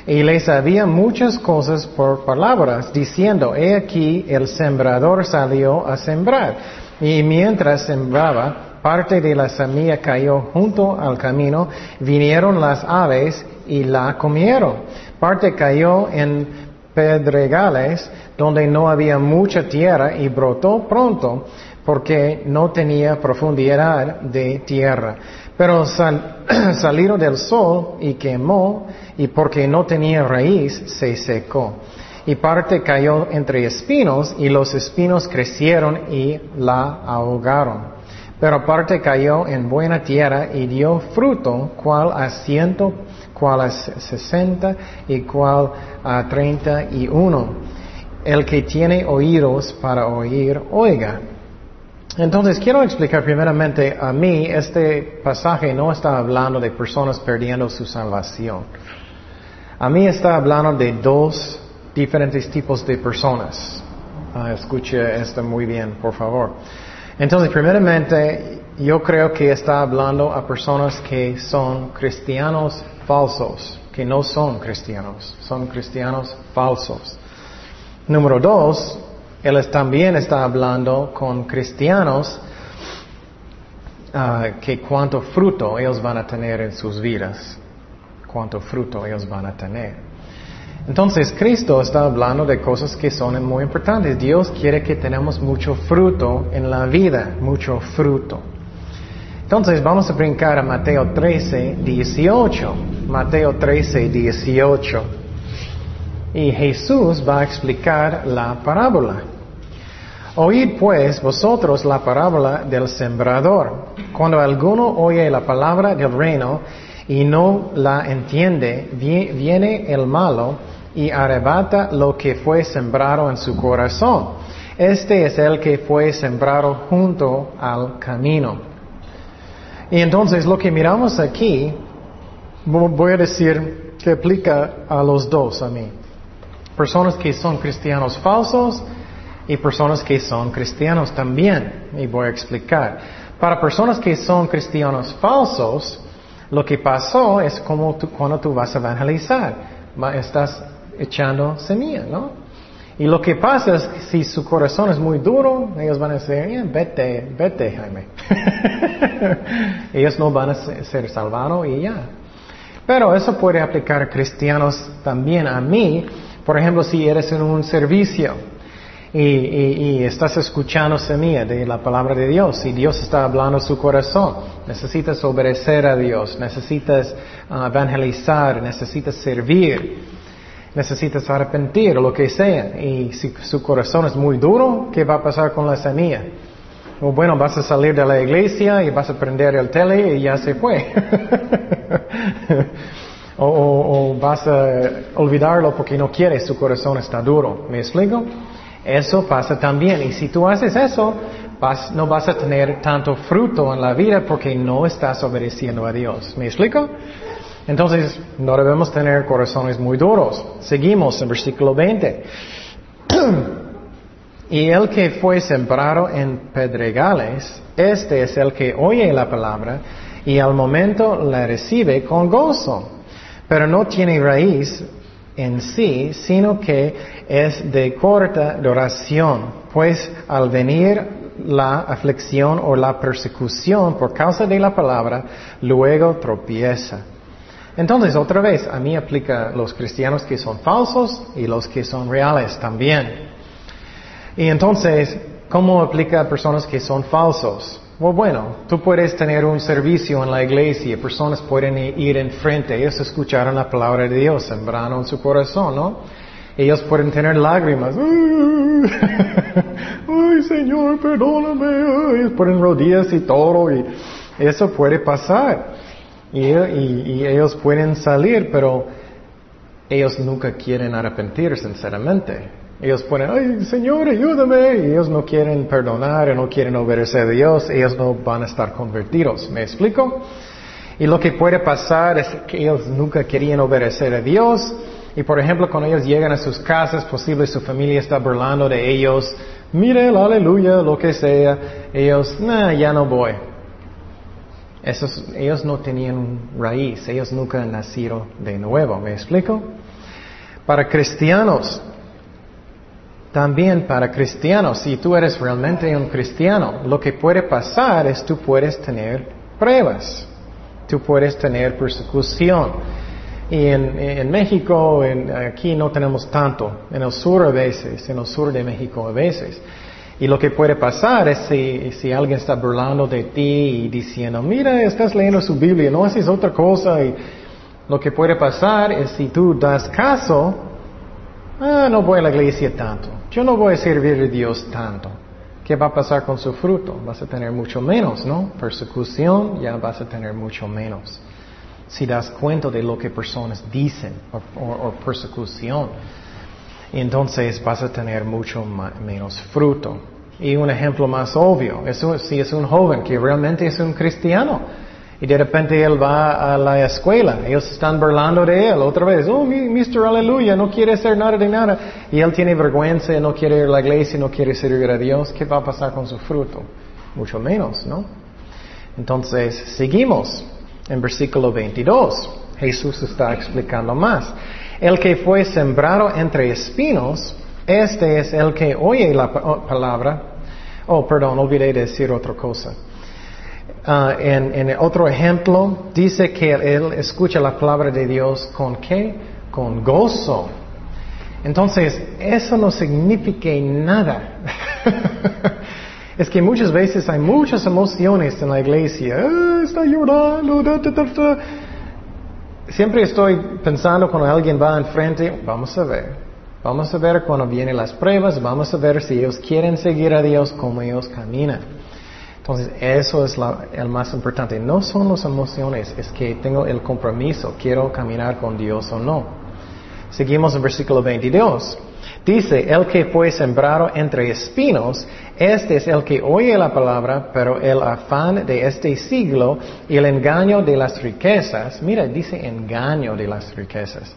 Y les había muchas cosas por palabras, diciendo, he aquí el sembrador salió a sembrar. Y mientras sembraba, parte de la semilla cayó junto al camino, vinieron las aves y la comieron. Parte cayó en pedregales donde no había mucha tierra y brotó pronto porque no tenía profundidad de tierra. Pero sal, (clears throat) salieron del sol y quemó y porque no tenía raíz se secó. Y parte cayó entre espinos y los espinos crecieron y la ahogaron. Pero parte cayó en buena tierra y dio fruto, cual a ciento, cual a sesenta y cual a treinta y uno. El que tiene oídos para oír, oiga. Entonces quiero explicar primeramente, a mí este pasaje no está hablando de personas perdiendo su salvación. A mí está hablando de dos diferentes tipos de personas. Uh, escuche esto muy bien, por favor. Entonces, primeramente, yo creo que está hablando a personas que son cristianos falsos, que no son cristianos, son cristianos falsos. Número dos, él también está hablando con cristianos uh, que cuánto fruto ellos van a tener en sus vidas cuánto fruto ellos van a tener. Entonces, Cristo está hablando de cosas que son muy importantes. Dios quiere que tenemos mucho fruto en la vida, mucho fruto. Entonces, vamos a brincar a Mateo 13, 18. Mateo 13, 18. Y Jesús va a explicar la parábola. Oíd pues vosotros la parábola del sembrador. Cuando alguno oye la palabra del reino y no la entiende, viene el malo y arrebata lo que fue sembrado en su corazón. Este es el que fue sembrado junto al camino. Y entonces lo que miramos aquí, voy a decir que aplica a los dos a mí. Personas que son cristianos falsos y personas que son cristianos también. Y voy a explicar. Para personas que son cristianos falsos, lo que pasó es como cuando tú vas a evangelizar, estás echando semilla, ¿no? Y lo que pasa es que si su corazón es muy duro, ellos van a decir, vete, vete, Jaime. (laughs) ellos no van a ser salvados y ya. Pero eso puede aplicar a cristianos también a mí. Por ejemplo, si eres en un servicio y, estás escuchando semilla de la palabra de Dios y Dios está hablando a su corazón. Necesitas obedecer a Dios, necesitas uh, evangelizar, necesitas servir, necesitas arrepentir o lo que sea. Y si su corazón es muy duro, ¿qué va a pasar con la semilla? O bueno, vas a salir de la iglesia y vas a prender el tele y ya se fue. (laughs) o, o, vas a olvidarlo porque no quieres, su corazón está duro. ¿Me explico? Eso pasa también. Y si tú haces eso, no vas a tener tanto fruto en la vida porque no estás obedeciendo a Dios. ¿Me explico? Entonces, no debemos tener corazones muy duros. Seguimos en versículo 20. (clears throat) y el que fue sembrado en pedregales, este es el que oye la palabra y al momento la recibe con gozo, pero no tiene raíz en sí, sino que es de corta duración, pues al venir la aflicción o la persecución por causa de la palabra, luego tropieza. Entonces, otra vez, a mí aplica los cristianos que son falsos y los que son reales también. Y entonces, ¿cómo aplica a personas que son falsos? Bueno, tú puedes tener un servicio en la iglesia, personas pueden ir enfrente, ellos escucharon la palabra de Dios, sembraron su corazón, ¿no? Ellos pueden tener lágrimas. (laughs) Ay, Señor, perdóname. Ellos ponen rodillas y todo. Y eso puede pasar. Y, y, ellos pueden salir, pero ellos nunca quieren arrepentir sinceramente. Ellos ponen, ay Señor, ayúdame. Y ellos no quieren perdonar, no quieren obedecer a Dios, ellos no van a estar convertidos. ¿Me explico? Y lo que puede pasar es que ellos nunca querían obedecer a Dios. Y por ejemplo, cuando ellos llegan a sus casas, posible su familia está burlando de ellos. Mire, aleluya, lo que sea. Ellos, nah, ya no voy. Esos, ellos no tenían raíz, ellos nunca han nacido de nuevo. ¿Me explico? Para cristianos, también para cristianos, si tú eres realmente un cristiano, lo que puede pasar es tú puedes tener pruebas, tú puedes tener persecución. Y en, en México, en, aquí no tenemos tanto, en el sur a veces, en el sur de México a veces. Y lo que puede pasar es si, si, alguien está burlando de ti y diciendo, mira, estás leyendo su Biblia, no haces otra cosa. Y lo que puede pasar es si tú das caso, ah, no voy a la iglesia tanto, yo no voy a servir a Dios tanto. ¿Qué va a pasar con su fruto? Vas a tener mucho menos, ¿no? Persecución, ya vas a tener mucho menos. Si das cuenta de lo que personas dicen o, persecución, entonces vas a tener mucho menos fruto. Y un ejemplo más obvio, si es un joven que realmente es un cristiano, y de repente él va a la escuela. Ellos están burlando de él otra vez. Oh, Mr. Aleluya, no quiere hacer nada de nada. Y él tiene vergüenza, no quiere ir a la iglesia, no quiere servir a Dios. ¿Qué va a pasar con su fruto? Mucho menos, ¿no? Entonces, seguimos en versículo 22. Jesús está explicando más. El que fue sembrado entre espinos, este es el que oye la palabra. Oh, perdón, olvidé decir otra cosa. Ah, en, otro ejemplo, dice que él escucha la palabra de Dios con qué? Con gozo. Entonces, eso no significa nada. (laughs) es que muchas veces hay muchas emociones en la iglesia. Ah, está llorando. Siempre estoy pensando cuando alguien va enfrente, vamos a ver. Vamos a ver cuando vienen las pruebas, vamos a ver si ellos quieren seguir a Dios como ellos caminan. Entonces, eso es el más importante. No son las emociones, es que tengo el compromiso, quiero caminar con Dios o no. Seguimos en versículo 22. Dice, el que fue sembrado entre espinos, este es el que oye la palabra, pero el afán de este siglo y el engaño de las riquezas, mira, dice engaño de las riquezas.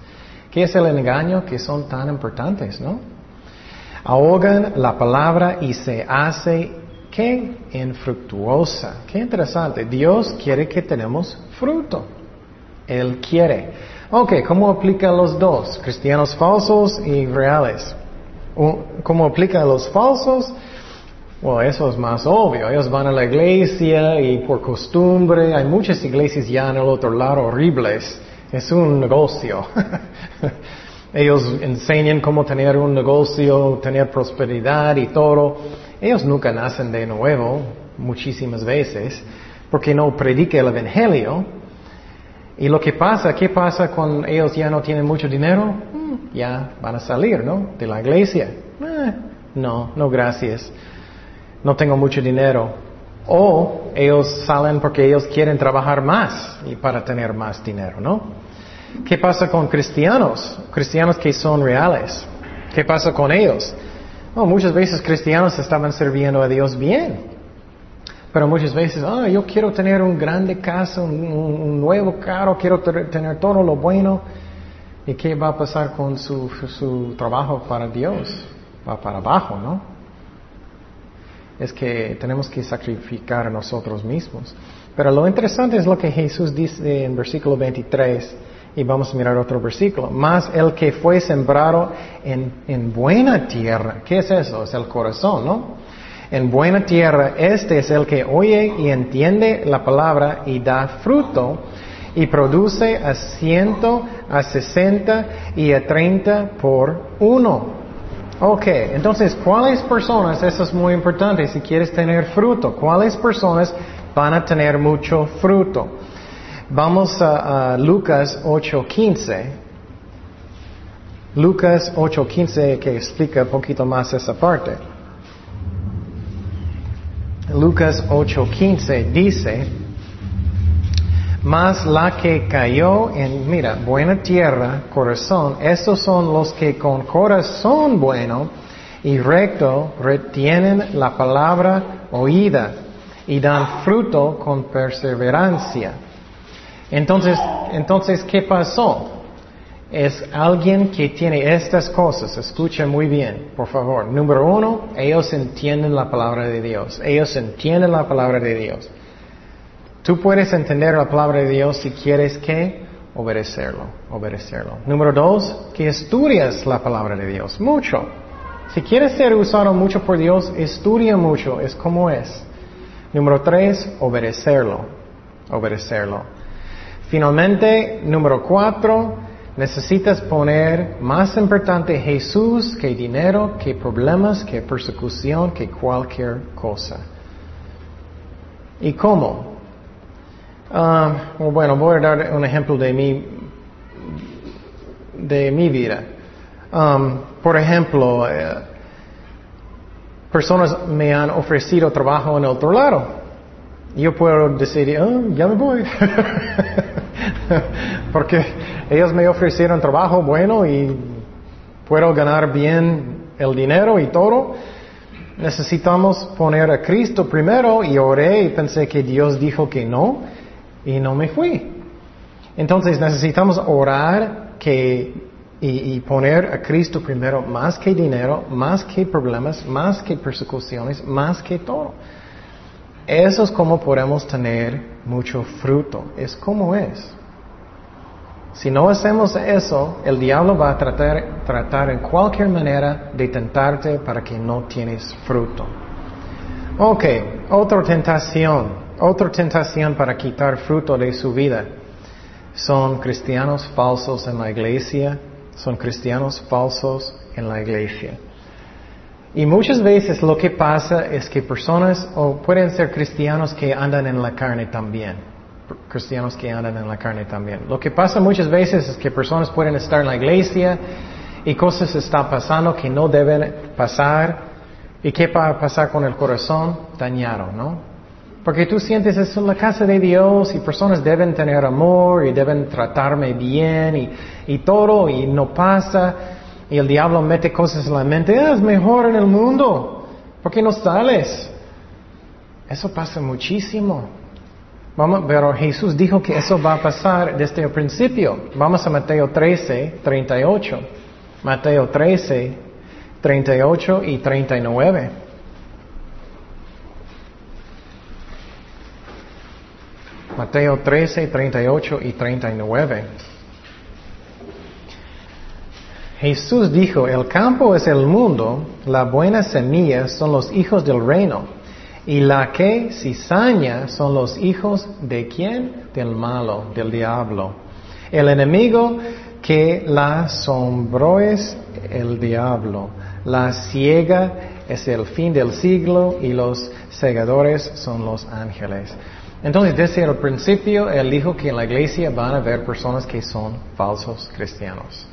¿Qué es el engaño? Que son tan importantes, ¿no? Ahogan la palabra y se hace Qué infructuosa. Qué interesante. Dios quiere que tenemos fruto. Él quiere. Ok, ¿cómo aplica los dos? Cristianos falsos y reales. ¿Cómo aplica los falsos? Bueno, eso es más obvio. Ellos van a la iglesia y por costumbre, hay muchas iglesias ya en el otro lado horribles. Es un negocio. (laughs) Ellos enseñan cómo tener un negocio, tener prosperidad y todo. Ellos nunca nacen de nuevo, muchísimas veces, porque no predica el Evangelio. Y lo que pasa, ¿qué pasa cuando ellos ya no tienen mucho dinero? Mm, ya van a salir, ¿no? De la iglesia. Eh, no, no gracias. No tengo mucho dinero. O ellos salen porque ellos quieren trabajar más y para tener más dinero, ¿no? ¿Qué pasa con cristianos? Cristianos que son reales. ¿Qué pasa con ellos? Muchas veces cristianos estaban sirviendo a Dios bien. Pero muchas veces, ah, yo quiero tener un grande casa, un, nuevo carro, quiero tener todo lo bueno. ¿Y qué va a pasar con su, su trabajo para Dios? Va para abajo, ¿no? Es que tenemos que sacrificar a nosotros mismos. Pero lo interesante es lo que Jesús dice en versículo 23 y vamos a mirar otro versículo. Más el que fue sembrado en, en buena tierra. ¿Qué es eso? Es el corazón, ¿no? En buena tierra, este es el que oye y entiende la palabra y da fruto y produce a ciento, a sesenta y a treinta por uno. Ok, entonces, ¿cuáles personas, eso es muy importante si quieres tener fruto, cuáles personas van a tener mucho fruto? Vamos a, Lucas 8.15. Lucas 8.15 que explica un poquito más esa parte. Lucas 8.15 dice, Mas la que cayó en, mira, buena tierra, corazón, estos son los que con corazón bueno y recto retienen la palabra oída y dan fruto con perseverancia. Entonces, entonces, ¿qué pasó? Es alguien que tiene estas cosas. Escucha muy bien, por favor. Número uno, ellos entienden la palabra de Dios. Ellos entienden la palabra de Dios. Tú puedes entender la palabra de Dios si quieres que obedecerlo, obedecerlo. Número dos, que estudias la palabra de Dios, mucho. Si quieres ser usado mucho por Dios, estudia mucho, es como es. Número tres, obedecerlo, obedecerlo. Finalmente, número cuatro, necesitas poner más importante Jesús que dinero, que problemas, que persecución, que cualquier cosa. ¿Y cómo? Ah, bueno, voy a dar un ejemplo de mi, de mi vida. Um, por ejemplo, eh, personas me han ofrecido trabajo en otro lado. Yo puedo decir, oh, ya me voy. (laughs) (laughs) Porque ellos me ofrecieron trabajo bueno y puedo ganar bien el dinero y todo. Necesitamos poner a Cristo primero y oré y pensé que Dios dijo que no y no me fui. Entonces necesitamos orar que, y, poner a Cristo primero más que dinero, más que problemas, más que persecuciones, más que todo. Eso es como podemos tener mucho fruto. Es como es. Si no hacemos eso, el diablo va a tratar, en cualquier manera de tentarte para que no tienes fruto. Ok, otra tentación. Otra tentación para quitar fruto de su vida. Son cristianos falsos en la iglesia, son cristianos falsos en la iglesia. Y muchas veces lo que pasa es que personas, o pueden ser cristianos que andan en la carne también, cristianos que andan en la carne también. Lo que pasa muchas veces es que personas pueden estar en la iglesia y cosas están pasando que no deben pasar. ¿Y qué va a pasar con el corazón? Dañado, ¿no? Porque tú sientes es la casa de Dios y personas deben tener amor y deben tratarme bien y, todo y no pasa. Y el diablo mete cosas en la mente, ah, es mejor en el mundo. ¿Por qué no sales? Eso pasa muchísimo. Vamos, pero Jesús dijo que eso va a pasar desde el principio. Vamos a Mateo 13, 38. Mateo 13, 38 y 39. Mateo 13, 38 y 39. Jesús dijo, el campo es el mundo, la buena semilla son los hijos del reino, y la que cizaña son los hijos de quién? Del malo, del diablo. El enemigo que la sombró es el diablo, la ciega es el fin del siglo y los segadores son los ángeles. Entonces, desde el principio, Él dijo que en la iglesia van a haber personas que son falsos cristianos.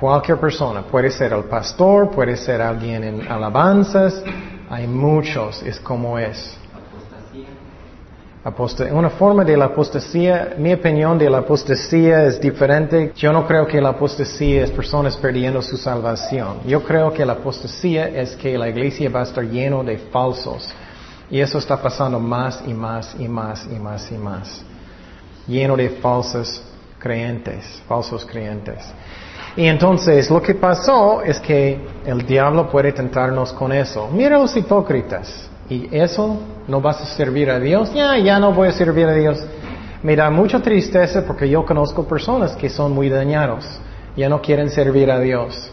Cualquier persona, puede ser el pastor, puede ser alguien en alabanzas, hay muchos, es como es. Apostasía. Una forma de la apostasía, mi opinión de la apostasía es diferente. Yo no creo que la apostasía es personas perdiendo su salvación. Yo creo que la apostasía es que la iglesia va a estar lleno de falsos. Y eso está pasando más y más y más y más y más. Lleno de falsos creyentes, falsos creyentes. Y entonces lo que pasó es que el diablo puede tentarnos con eso. Mira los hipócritas. Y eso no vas a servir a Dios. Ya, ya no voy a servir a Dios. Me da mucha tristeza porque yo conozco personas que son muy dañados. Ya no quieren servir a Dios.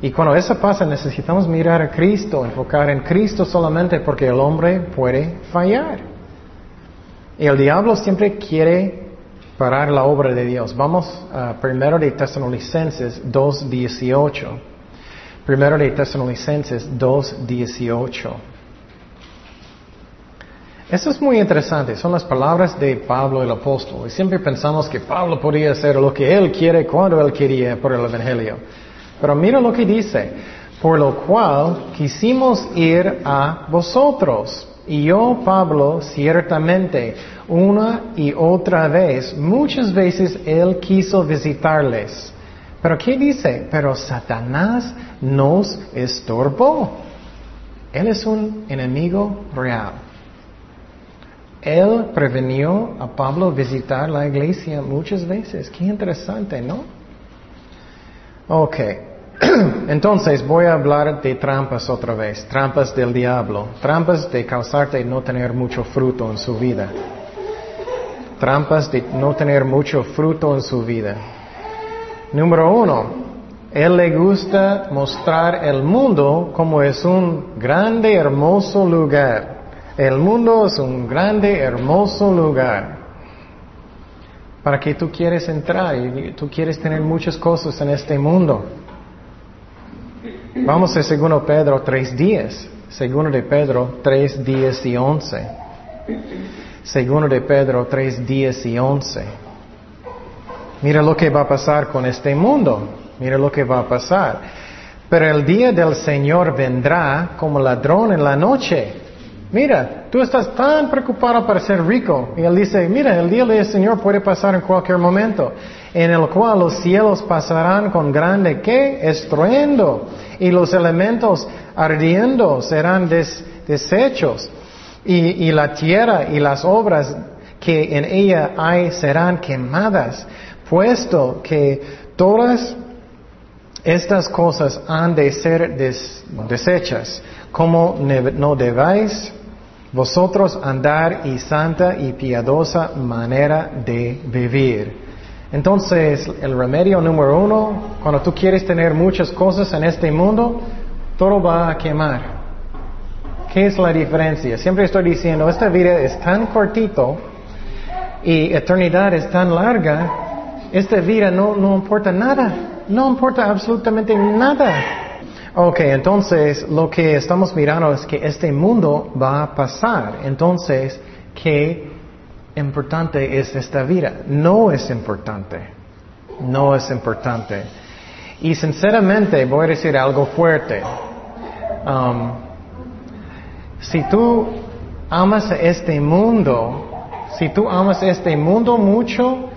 Y cuando eso pasa necesitamos mirar a Cristo, enfocar en Cristo solamente porque el hombre puede fallar. Y el diablo siempre quiere parar la obra de Dios. Vamos a primero de Tesalonicenses 2.18. Primero de Tesalonicenses 2.18. Eso es muy interesante, son las palabras de Pablo el apóstol. Y siempre pensamos que Pablo podía hacer lo que él quiere cuando él quería por el Evangelio. Pero mira lo que dice, por lo cual quisimos ir a vosotros. Y yo, Pablo, ciertamente, una y otra vez, muchas veces Él quiso visitarles. Pero ¿qué dice? Pero Satanás nos estorbó. Él es un enemigo real. Él prevenió a Pablo visitar la iglesia muchas veces. Qué interesante, ¿no? Ok. (clears throat) Entonces voy a hablar de trampas otra vez, trampas del diablo, trampas de causarte no tener mucho fruto en su vida, trampas de no tener mucho fruto en su vida. Número uno, él le gusta mostrar el mundo como es un grande, hermoso lugar. El mundo es un grande, hermoso lugar. Para que tú quieres entrar y tú quieres tener muchas cosas en este mundo. Vamos a 2 Pedro 3.10. 2 de Pedro 3.10 y 11. 2 de Pedro 3.10 y 11. Mira lo que va a pasar con este mundo. Mira lo que va a pasar. Pero el día del Señor vendrá como ladrón en la noche. Mira, tú estás tan preocupado para ser rico. Y él dice, mira, el día del Señor puede pasar en cualquier momento, en el cual los cielos pasarán con grande, ¿qué? Estruendo y los elementos ardiendo serán deshechos y, la tierra y las obras que en ella hay serán quemadas, puesto que todas estas cosas han de ser deshechas, como no debáis vosotros andar y santa y piadosa manera de vivir entonces, el remedio número uno, cuando tú quieres tener muchas cosas en este mundo, todo va a quemar. ¿Qué es la diferencia? Siempre estoy diciendo, esta vida es tan cortito y eternidad es tan larga, esta vida no, no importa nada, no importa absolutamente nada. Ok, entonces lo que estamos mirando es que este mundo va a pasar. Entonces, ¿qué importante es esta vida. No es importante. No es importante. Y sinceramente voy a decir algo fuerte. Um, si tú amas este mundo, si tú amas este mundo mucho,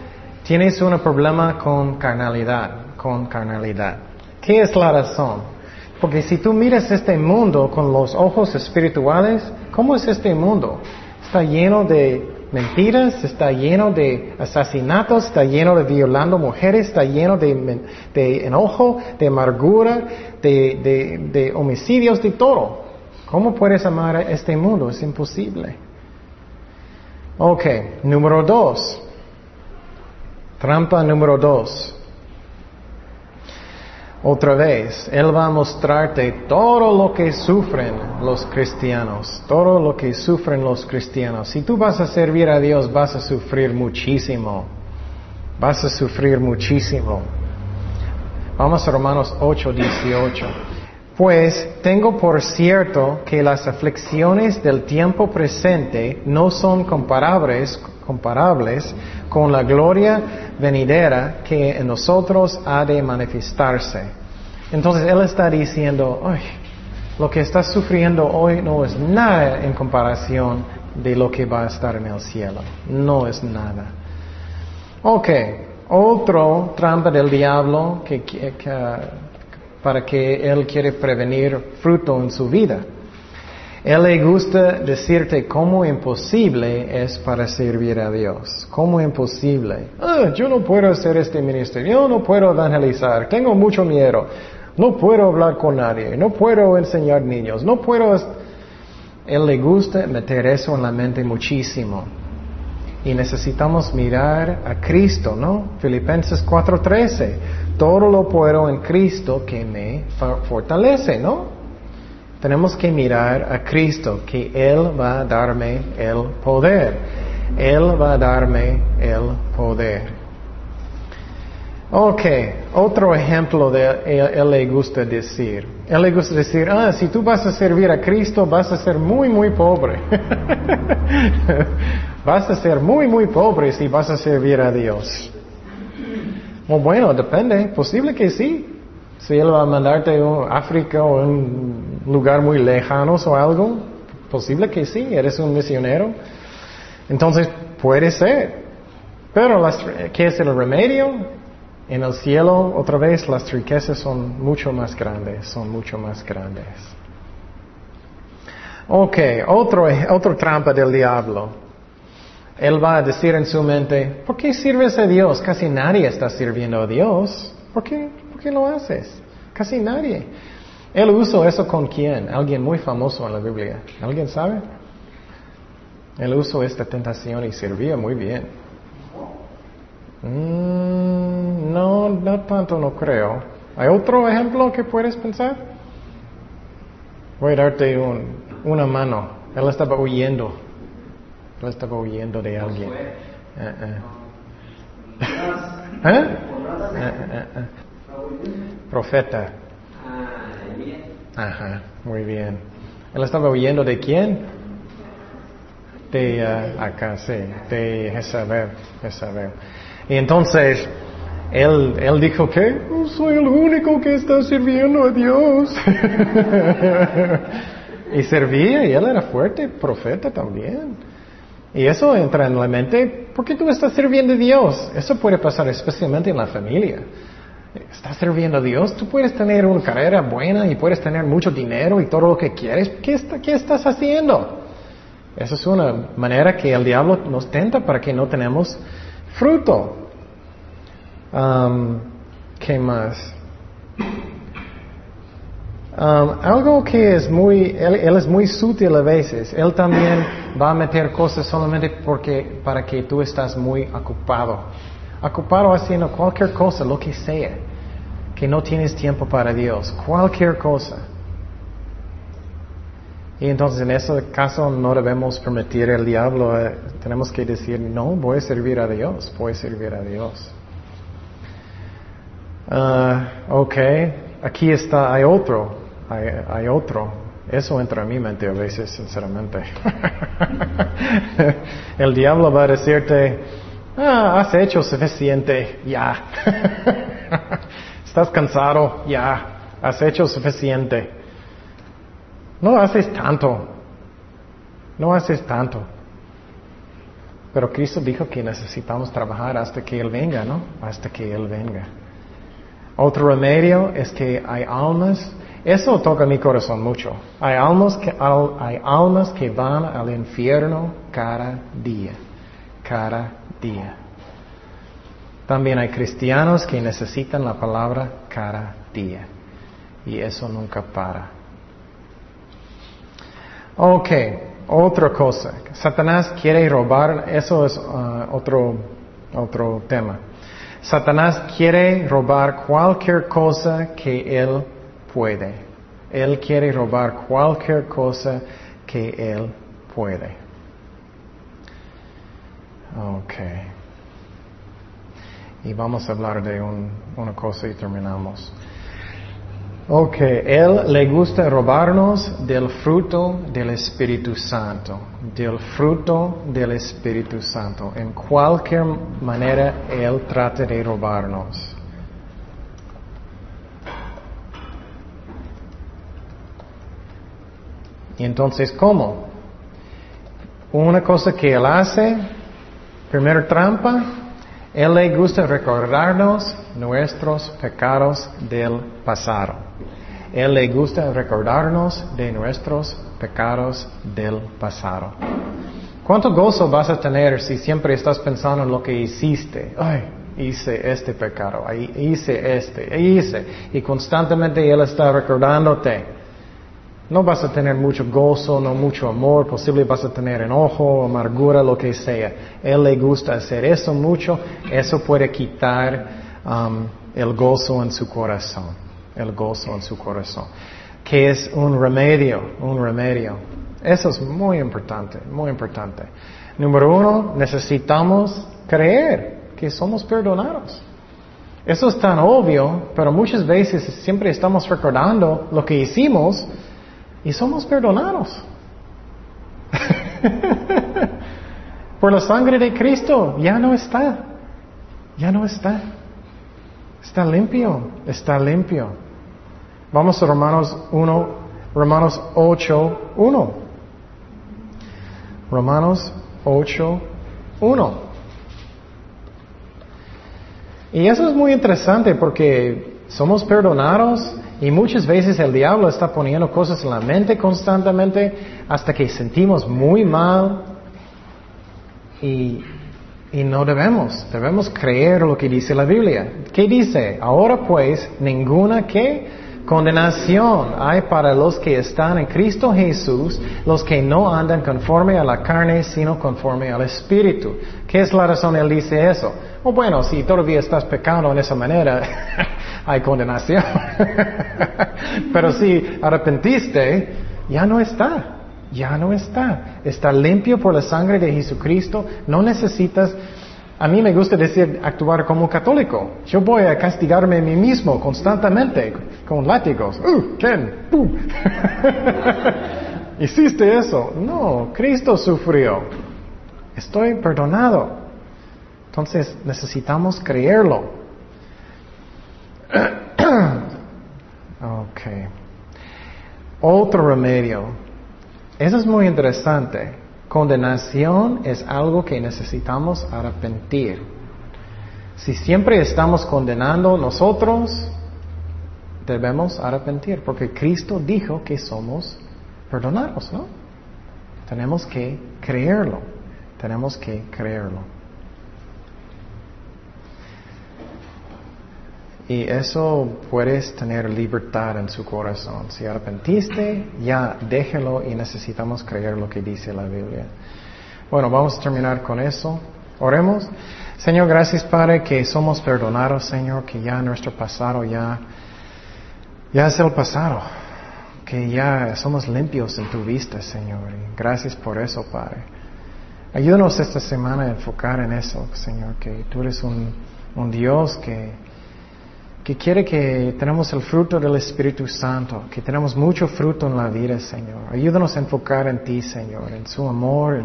tienes un problema con carnalidad, con carnalidad. ¿Qué es la razón? Porque si tú miras este mundo con los ojos espirituales, ¿cómo es este mundo? Está lleno de mentiras, está lleno de asesinatos, está lleno de violando mujeres, está lleno de, enojo, de amargura, de, homicidios, de todo. ¿Cómo puedes amar a este mundo? Es imposible. Ok, número dos. Trampa número dos. Otra vez, Él va a mostrarte todo lo que sufren los cristianos, todo lo que sufren los cristianos. Si tú vas a servir a Dios, vas a sufrir muchísimo. Vas a sufrir muchísimo. Vamos a Romanos 8, 18. Pues tengo por cierto que las aflicciones del tiempo presente no son comparables, comparables con la gloria venidera que en nosotros ha de manifestarse. Entonces Él está diciendo, Ay, lo que estás sufriendo hoy no es nada en comparación de lo que va a estar en el cielo. No es nada. Ok, otro trampa del diablo que, para que Él quiere prevenir fruto en su vida. Él le gusta decirte cómo imposible es para servir a Dios. Cómo imposible. Ah, yo no puedo hacer este ministerio, yo no puedo evangelizar, tengo mucho miedo, no puedo hablar con nadie, no puedo enseñar niños, no puedo... Él le gusta meter eso en la mente muchísimo. Y necesitamos mirar a Cristo, ¿no? Filipenses 4:13. Todo lo puedo en Cristo que me fortalece, ¿no? Tenemos que mirar a Cristo, que Él va a darme el poder. Él va a darme el poder. Ok, otro ejemplo de él, le gusta decir. Él le gusta decir, ah, si tú vas a servir a Cristo, vas a ser muy, muy pobre. (laughs) vas a ser muy, muy pobre si vas a servir a Dios. bueno, depende, posible que sí. Si Él va a mandarte a África o un lugar muy lejano o algo, posible que sí, eres un misionero. Entonces, puede ser. Pero, las, ¿qué es el remedio? En el cielo, otra vez, las riquezas son mucho más grandes, son mucho más grandes. Ok, otro, otro trampa del diablo. Él va a decir en su mente, ¿por qué sirves a Dios? Casi nadie está sirviendo a Dios. ¿Por qué, ¿Por qué lo haces? Casi nadie. Él usó eso con quién? Alguien muy famoso en la Biblia. ¿Alguien sabe? Él usó esta tentación y servía muy bien. Mm, no, no tanto, no creo. ¿Hay otro ejemplo que puedes pensar? Voy a darte un, una mano. Él estaba huyendo. Él estaba huyendo de alguien. (laughs) Eh, eh. ¿Eh? Profeta. Ajá, muy bien. Él estaba huyendo de quién? De acá, sí, de Jezabel. Jezabel. Y entonces, él, él dijo que soy el único que está sirviendo a Dios. (laughs) Y servía y él era fuerte, profeta también. Y eso entra en la mente, ¿por qué tú estás sirviendo a Dios? Eso puede pasar especialmente en la familia. Estás sirviendo a Dios, tú puedes tener una carrera buena y puedes tener mucho dinero y todo lo que quieres. ¿Qué, qué estás haciendo? Esa es una manera que el diablo nos tenta para que no tenemos fruto. Um, ¿Qué más? Um, algo que es muy, él, es muy sutil a veces. Él también va a meter cosas solamente porque, para que tú estás muy ocupado. Ocupado haciendo cualquier cosa, lo que sea. Que no tienes tiempo para Dios. Cualquier cosa. Y entonces en ese caso no debemos permitir al diablo. Eh, tenemos que decir, no, voy a servir a Dios. Voy a servir a Dios. Uh, ok, aquí está, hay otro hay, otro. Eso entra en mi mente a veces, sinceramente. (laughs) El diablo va a decirte, ah, has hecho suficiente, ya. (laughs) Estás cansado, ya. Has hecho suficiente. No haces tanto. No haces tanto. Pero Cristo dijo que necesitamos trabajar hasta que Él venga, ¿no? Hasta que Él venga. Otro remedio es que hay almas eso toca mi corazón mucho. Hay almas que, hay almas que van al infierno cada día, cada día. También hay cristianos que necesitan la palabra cada día. Y eso nunca para. Ok, otra cosa. Satanás quiere robar, eso es uh, otro, otro tema. Satanás quiere robar cualquier cosa que él puede. Él quiere robar cualquier cosa que Él puede. Ok. Y vamos a hablar de una cosa y terminamos. Ok, Él le gusta robarnos del fruto del Espíritu Santo, del fruto del Espíritu Santo. En cualquier manera Él trata de robarnos. Entonces, ¿cómo? Una cosa que Él hace, primera trampa, Él le gusta recordarnos nuestros pecados del pasado. Él le gusta recordarnos de nuestros pecados del pasado. ¿Cuánto gozo vas a tener si siempre estás pensando en lo que hiciste? Ay, hice este pecado, hice este, hice. Y constantemente Él está recordándote. No vas a tener mucho gozo, no mucho amor, posible vas a tener enojo, amargura, lo que sea. Él le gusta hacer eso mucho, eso puede quitar um, el gozo en su corazón, el gozo en su corazón, que es un remedio, un remedio. Eso es muy importante, muy importante. Número uno, necesitamos creer que somos perdonados. Eso es tan obvio, pero muchas veces siempre estamos recordando lo que hicimos y somos perdonados. (laughs) Por la sangre de Cristo ya no está. Ya no está. Está limpio. Está limpio. Vamos a Romanos 1, Romanos 8, 1. Romanos 8, 1. Y eso es muy interesante porque somos perdonados y muchas veces el diablo está poniendo cosas en la mente constantemente hasta que sentimos muy mal y, y no debemos, debemos creer lo que dice la Biblia. ¿Qué dice? Ahora pues, ninguna que condenación hay para los que están en Cristo Jesús, los que no andan conforme a la carne, sino conforme al Espíritu. ¿Qué es la razón él dice eso? Oh, bueno, si todavía estás pecando en esa manera, (laughs) hay condenación. (laughs) Pero si arrepentiste, ya no está. Ya no está. Está limpio por la sangre de Jesucristo. No necesitas a mí me gusta decir actuar como católico. Yo voy a castigarme a mí mismo constantemente con látigos. ¡Uh! ¿Quién? (laughs) ¿Hiciste eso? No, Cristo sufrió. Estoy perdonado. Entonces necesitamos creerlo. (clears throat) ok. Otro remedio. Eso es muy interesante. Condenación es algo que necesitamos arrepentir. Si siempre estamos condenando nosotros, debemos arrepentir, porque Cristo dijo que somos perdonados, ¿no? Tenemos que creerlo, tenemos que creerlo. Y eso puedes tener libertad en su corazón. Si arrepentiste, ya déjelo y necesitamos creer lo que dice la Biblia. Bueno, vamos a terminar con eso. Oremos. Señor, gracias Padre que somos perdonados, Señor, que ya nuestro pasado ya, ya es el pasado, que ya somos limpios en tu vista, Señor. Gracias por eso, Padre. Ayúdanos esta semana a enfocar en eso, Señor, que tú eres un Dios que que quiere que tenemos el fruto del Espíritu Santo, que tenemos mucho fruto en la vida, Señor. Ayúdanos a enfocar en ti, Señor, en su amor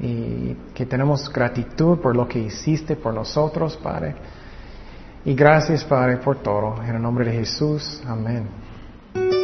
y que tenemos gratitud por lo que hiciste por nosotros, Padre. Y gracias, Padre, por todo. En el nombre de Jesús, amén.